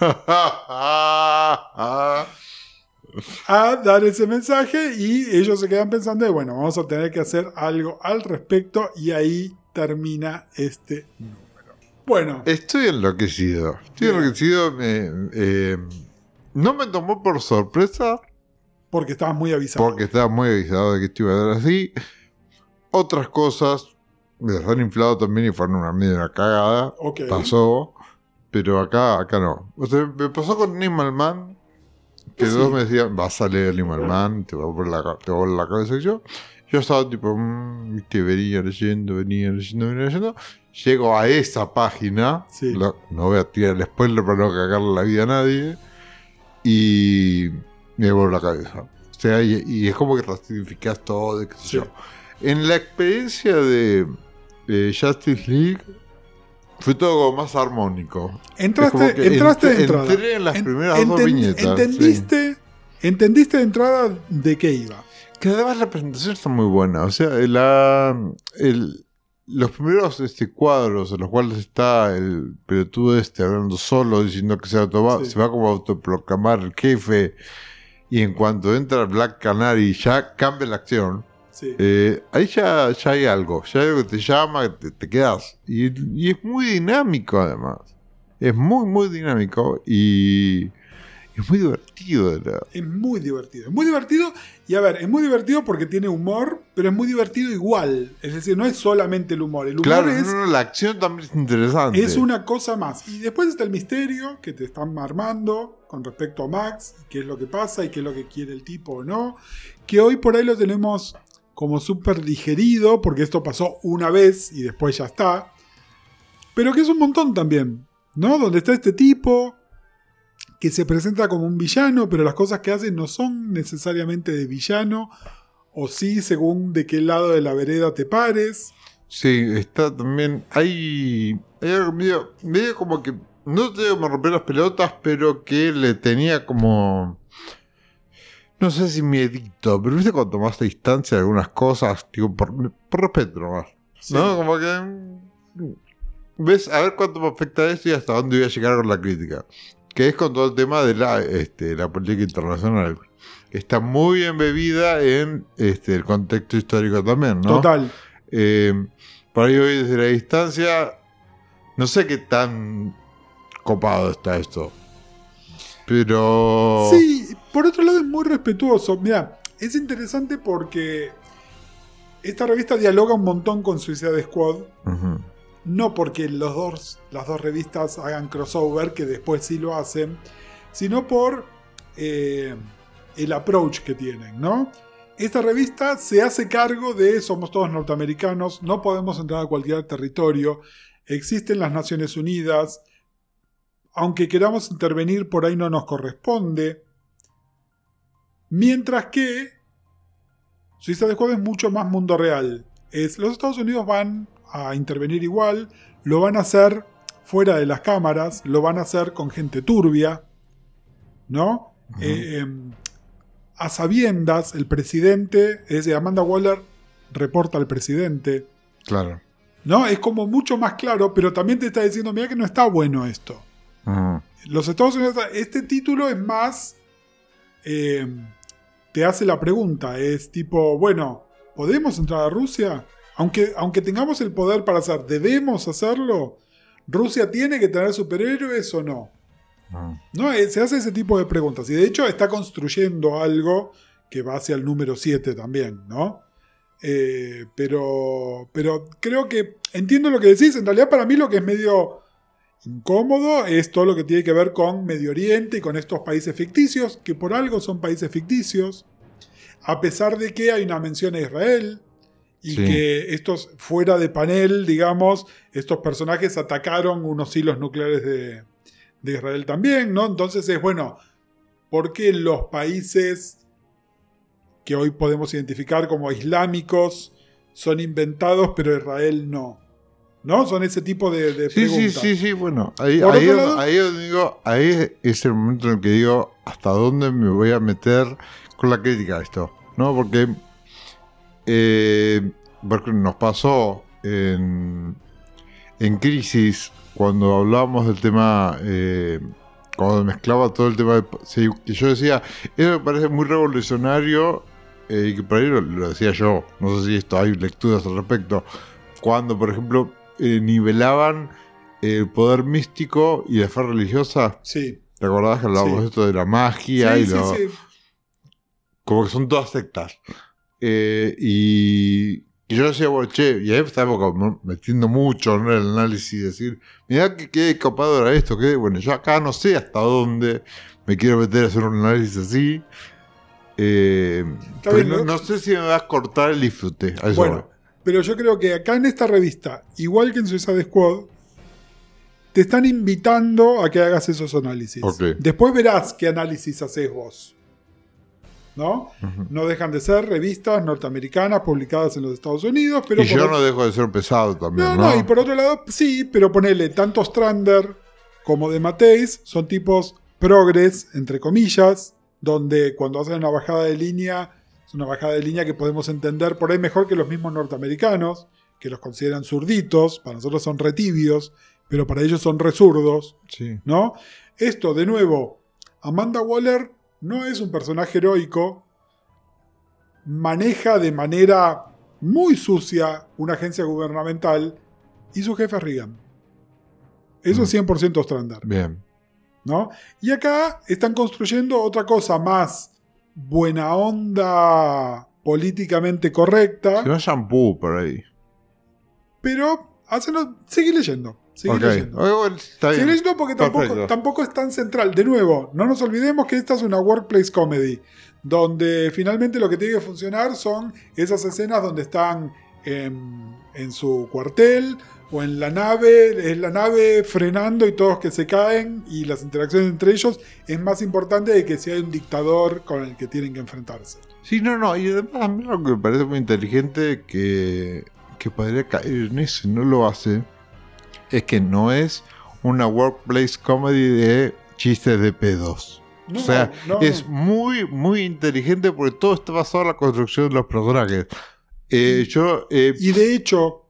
<laughs> a dar ese mensaje y ellos se quedan pensando de, bueno, vamos a tener que hacer algo al respecto y ahí termina este número. Bueno, Estoy enloquecido. Estoy Bien. enloquecido. me- eh, no me tomó por sorpresa porque estabas muy avisado. porque estaba muy avisado de que esto iba a dar así. Otras cosas me las han inflado también y fueron una media cagada. Ok. Pasó. Pero acá, acá no. O sea, me pasó con Animal Man. Que Sí. todos me decían, vas a leer Animal Man, te va a volver la, te va la cabeza. Y yo, yo estaba tipo, mm, viste, venía leyendo, venía leyendo, venía leyendo. Llego a esa página. Sí. lo- no voy a tirar el spoiler para no cagarle la vida a nadie. Y me vuelve la cabeza. O sea, y, y es como que ratificas todo, de qué sé Sí. yo. En la experiencia de eh, Justice League fue todo más armónico. Entraste, entraste de entrada. entré en las En- primeras dos enten- viñetas. ¿Entendiste, ¿Entendiste de entrada de qué iba? Que además la presentación está muy buena. O sea, la, el- los primeros este, cuadros en los cuales está el pelotudo este hablando solo, diciendo que se, Sí. se va como a autoproclamar el jefe. Y en cuanto entra Black Canary, ya cambia la acción. Sí. Eh, ahí ya, ya hay algo, ya hay algo que te llama, te, te quedas. Y, y es muy dinámico además. Es muy, muy dinámico y es muy divertido. de verdad. Es muy divertido. Es muy divertido. Y a ver, es muy divertido porque tiene humor, pero es muy divertido igual. Es decir, no es solamente el humor. El humor Claro, es, no, no, la acción también es interesante. es una cosa más. Y después está el misterio que te están armando con respecto a Max, qué es lo que pasa y qué es lo que quiere el tipo o no. Que hoy por ahí lo tenemos como súper digerido, porque esto pasó una vez y después ya está. Pero que es un montón también, ¿no? Donde está este tipo que se presenta como un villano, pero las cosas que hace no son necesariamente de villano, o sí, según de qué lado de la vereda te pares. Sí, está también. Hay. Hay algo medio, medio como que. No te digo me rompió las pelotas, pero que le tenía como. No sé si miedito, pero viste cuando tomaste distancia de algunas cosas, digo, por, por respeto nomás. ¿No? Como que. ¿Ves? A ver cuánto me afecta esto y hasta dónde voy a llegar con la crítica. Que es con todo el tema de la, este, la política internacional. Que está muy embebida en este, el contexto histórico también, ¿no? Total. Eh, por ahí hoy desde la distancia, no sé qué tan copado está esto. Pero. Sí, por otro lado es muy respetuoso. Mira, es interesante porque esta revista dialoga un montón con Suicide Squad. No porque los dos, las dos revistas hagan crossover, que después sí lo hacen, sino por eh, el approach que tienen, ¿no? Esta revista se hace cargo de somos todos norteamericanos, no podemos entrar a cualquier territorio, existen las Naciones Unidas, aunque queramos intervenir por ahí no nos corresponde. Mientras que Suicide Squad es mucho más mundo real. Es, los Estados Unidos van a intervenir igual, lo van a hacer fuera de las cámaras, lo van a hacer con gente turbia, ¿no? Eh, em, a sabiendas, el presidente, es decir, Amanda Waller reporta al presidente. Claro. ¿No? Es como mucho más claro, pero también te está diciendo, mira que no está bueno esto. Los Estados Unidos, este título es más, eh, te hace la pregunta, es tipo, bueno, ¿podemos entrar a Rusia? Aunque, aunque tengamos el poder para hacer, ¿debemos hacerlo? ¿Rusia tiene que tener superhéroes o no? Ujú. No, eh, se hace ese tipo de preguntas. Y de hecho está construyendo algo que va hacia el número 7 también, ¿no? Eh, pero, pero creo que entiendo lo que decís. En realidad para mí lo que es medio incómodo es todo lo que tiene que ver con Medio Oriente y con estos países ficticios, que por algo son países ficticios, a pesar de que hay una mención a Israel y Sí. que estos fuera de panel, digamos, estos personajes atacaron unos hilos nucleares de, de Israel también, ¿no? Entonces es bueno, ¿por qué los países que hoy podemos identificar como islámicos son inventados, pero Israel no? ¿No? Son ese tipo de, de Sí, sí, preguntas. sí, sí, bueno. Ahí, ahí, lado- ahí digo, ahí es el momento en el que digo hasta dónde me voy a meter con la crítica a esto. ¿No? Porque, eh, porque nos pasó en, en Crisis cuando hablábamos del tema. eh, cuando mezclaba todo el tema de, sí, que yo decía, eso me parece muy revolucionario eh, y que por ahí lo, lo decía yo, no sé si esto hay lecturas al respecto, cuando por ejemplo eh, nivelaban el poder místico y la fe religiosa, Sí. ¿te acordás que hablábamos Sí. esto de la magia Sí, y sí, lo, sí. como que son todas sectas? Eh, y, y yo decía, bueno, che, y ahí estaba como metiendo mucho en el análisis y decir, mirá que qué capado era esto, que bueno, yo acá no sé hasta dónde me quiero meter a hacer un análisis así. Eh, Está pero bien, no, ¿no? no sé si me va a cortar el disfrute. Bueno, pero yo creo que acá en esta revista, igual que en Suicide Squad, te están invitando a que hagas esos análisis. Después verás qué análisis haces vos. ¿No? No dejan de ser revistas norteamericanas publicadas en los Estados Unidos, pero y yo no dejo de ser pesado también, no, ¿no? no, y por otro lado, sí, pero ponele, tanto Strander como de Mateis son tipos progres, entre comillas, donde cuando hacen una bajada de línea, es una bajada de línea que podemos entender por ahí mejor que los mismos norteamericanos, que los consideran zurditos, para nosotros son retibios, pero para ellos son resurdos, Sí. ¿no? Esto, de nuevo, Amanda Waller no es un personaje heroico, maneja de manera muy sucia una agencia gubernamental y su jefe es Reagan. Eso es 100% Strander, Bien. ¿no? Y acá están construyendo otra cosa más buena onda, políticamente correcta, Si no shampoo por ahí. pero hacen, sigue leyendo, sigue Ok. leyendo. Está leyendo porque tampoco, tampoco es tan central. De nuevo, no nos olvidemos que esta es una workplace comedy, donde finalmente lo que tiene que funcionar son esas escenas donde están en, en su cuartel o en la nave, es la nave frenando y todos que se caen y las interacciones entre ellos es más importante de que si hay un dictador con el que tienen que enfrentarse. Sí, no, no. Y además a mí lo que me parece muy inteligente que, que podría caer en eso y no lo hace es que no es una workplace comedy de chistes de pedos. No, o sea, no, es muy, muy inteligente porque todo está basado en la construcción de los personajes. Eh, yo, eh, Y de hecho,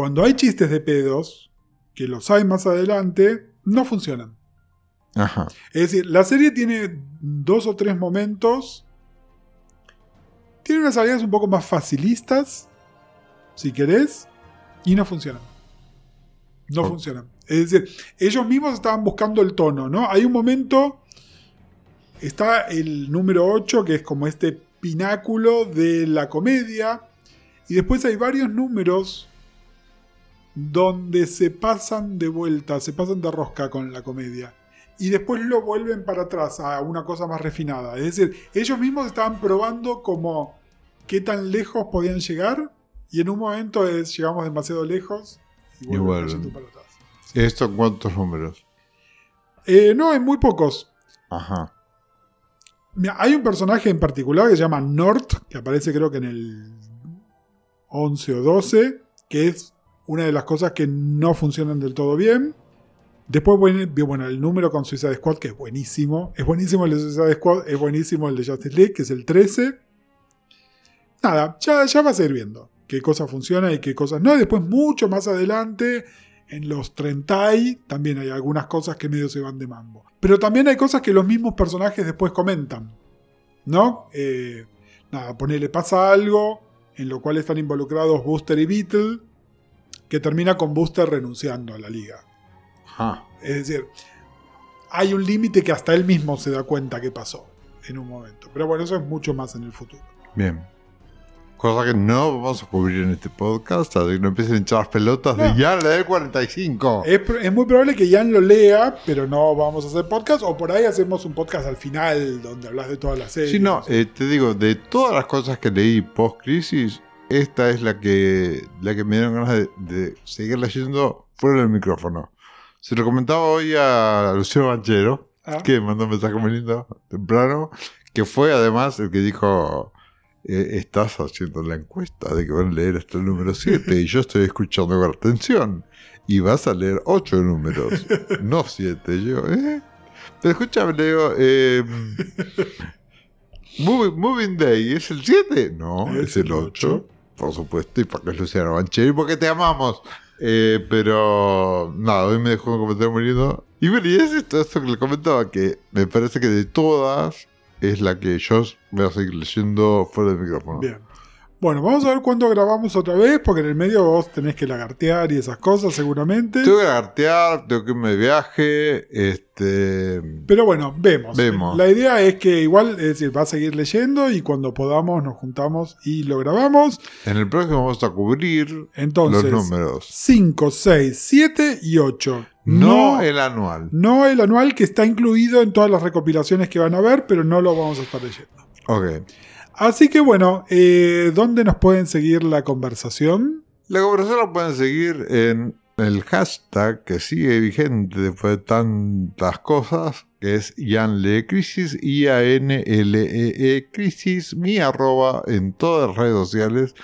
cuando hay chistes de pedos, que los hay más adelante, no funcionan. ajá. Es decir, la serie tiene dos o tres momentos. Tiene unas salidas un poco más facilistas, si querés, y no funcionan. No Oh. funcionan. Es decir, ellos mismos estaban buscando el tono, ¿no? Hay un momento. Está el número 8, que es como este pináculo de la comedia. Y después hay varios números donde se pasan de vuelta, se pasan de rosca con la comedia. Y después lo vuelven para atrás a una cosa más refinada. Es decir, ellos mismos estaban probando como qué tan lejos podían llegar. Y en un momento es, llegamos demasiado lejos y vuelven cayendo para atrás. ¿Esto en cuántos números? Eh, no, en muy pocos. Ajá. Mira, hay un personaje en particular que se llama Nort, que aparece creo que en el 11 o 12, que es una de las cosas que no funcionan del todo bien. Después, bueno, el número con Suicide Squad, que es buenísimo. Es buenísimo el de Suicide Squad, es buenísimo el de Justice League, que es el 13. Nada, ya, ya vas a ir viendo qué cosas funcionan y qué cosas no. Después, mucho más adelante, en los 30 también hay algunas cosas que medio se van de mambo. Pero también hay cosas que los mismos personajes después comentan. ¿No? Eh, nada, ponele, pasa algo en lo cual están involucrados Booster y Beetle, que termina con Booster renunciando a la liga. Es decir, hay un límite que hasta él mismo se da cuenta que pasó en un momento. Pero bueno, eso es mucho más en el futuro. Bien. Cosa que no vamos a cubrir en este podcast, que no empiecen a echar las pelotas de Jan leer 45. Es, es, muy probable que Jan lo lea, pero no vamos a hacer podcast, o por ahí hacemos un podcast al final donde hablas de todas las series. Sí, no, eh, te digo, de todas las cosas que leí post-crisis, esta es la que, la que me dieron ganas de, de seguir leyendo fuera del micrófono. Se lo comentaba hoy a Luciano Banchero, ah. que mandó un mensaje muy lindo temprano, que fue además el que dijo, eh, estás haciendo la encuesta de que van a leer hasta el número 7 y yo estoy escuchando con atención y vas a leer 8 números, no 7. Yo, ¿eh? Pero escúchame, Leo, <laughs> eh, Moving, Day, ¿es el 7? No, es, el 8. Por supuesto, y porque es Luciano Banchero y porque te amamos. Eh, pero nada, hoy me dejó un comentario muy lindo. Y bueno, y es esto, esto que le comentaba, que me parece que de todas es la que yo voy a seguir leyendo fuera del micrófono. Bien. Bueno, vamos a ver cuándo grabamos otra vez, porque en el medio vos tenés que lagartear y esas cosas seguramente. Tengo que lagartear, tengo que irme de viaje, este... Pero bueno, vemos. vemos. La idea es que igual, es decir, va a seguir leyendo y cuando podamos nos juntamos y lo grabamos. En el próximo vamos a cubrir Entonces, los números. 5, 6, 7 y 8. No, el anual. No el anual que está incluido en todas las recopilaciones que van a ver, pero no lo vamos a estar leyendo. Ok. Así que bueno, eh, ¿dónde nos pueden seguir la conversación? La conversación la pueden seguir en el hashtag que sigue vigente después de tantas cosas, que es Crisis, I-A-N-L-E-E e Crisis, mi arroba en todas las redes sociales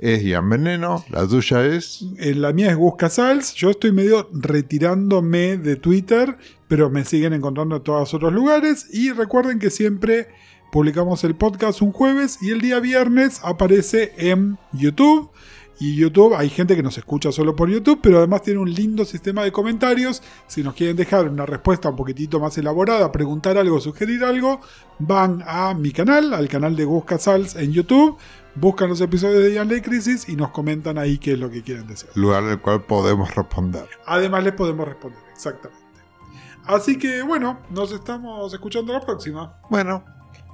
es Ian Veneno, la tuya es... Eh, la mía es Gus Casals, yo estoy medio retirándome de Twitter, pero me siguen encontrando en todos otros lugares y recuerden que siempre publicamos el podcast un jueves y el día viernes aparece en YouTube. Y YouTube, hay gente que nos escucha solo por YouTube, pero además tiene un lindo sistema de comentarios. Si nos quieren dejar una respuesta un poquitito más elaborada, preguntar algo, sugerir algo, van a mi canal, al canal de Gus Casals en YouTube, buscan los episodios de Young Crisis y nos comentan ahí qué es lo que quieren decir. Lugar el cual podemos responder. Además les podemos responder, exactamente. Así que bueno, nos estamos escuchando la próxima. Bueno,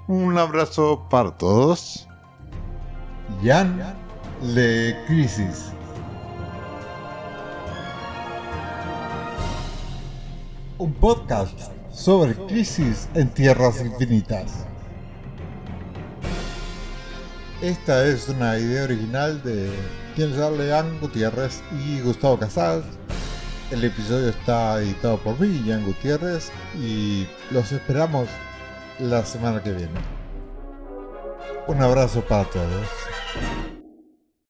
un abrazo para todos. Jan Le Crisis. Un podcast sobre crisis en tierras infinitas. Esta es una idea original de quienes hablan Gutiérrez y Gustavo Casals. El episodio está editado por mí, Jan Gutiérrez, y los esperamos la semana que viene. Un abrazo para todos.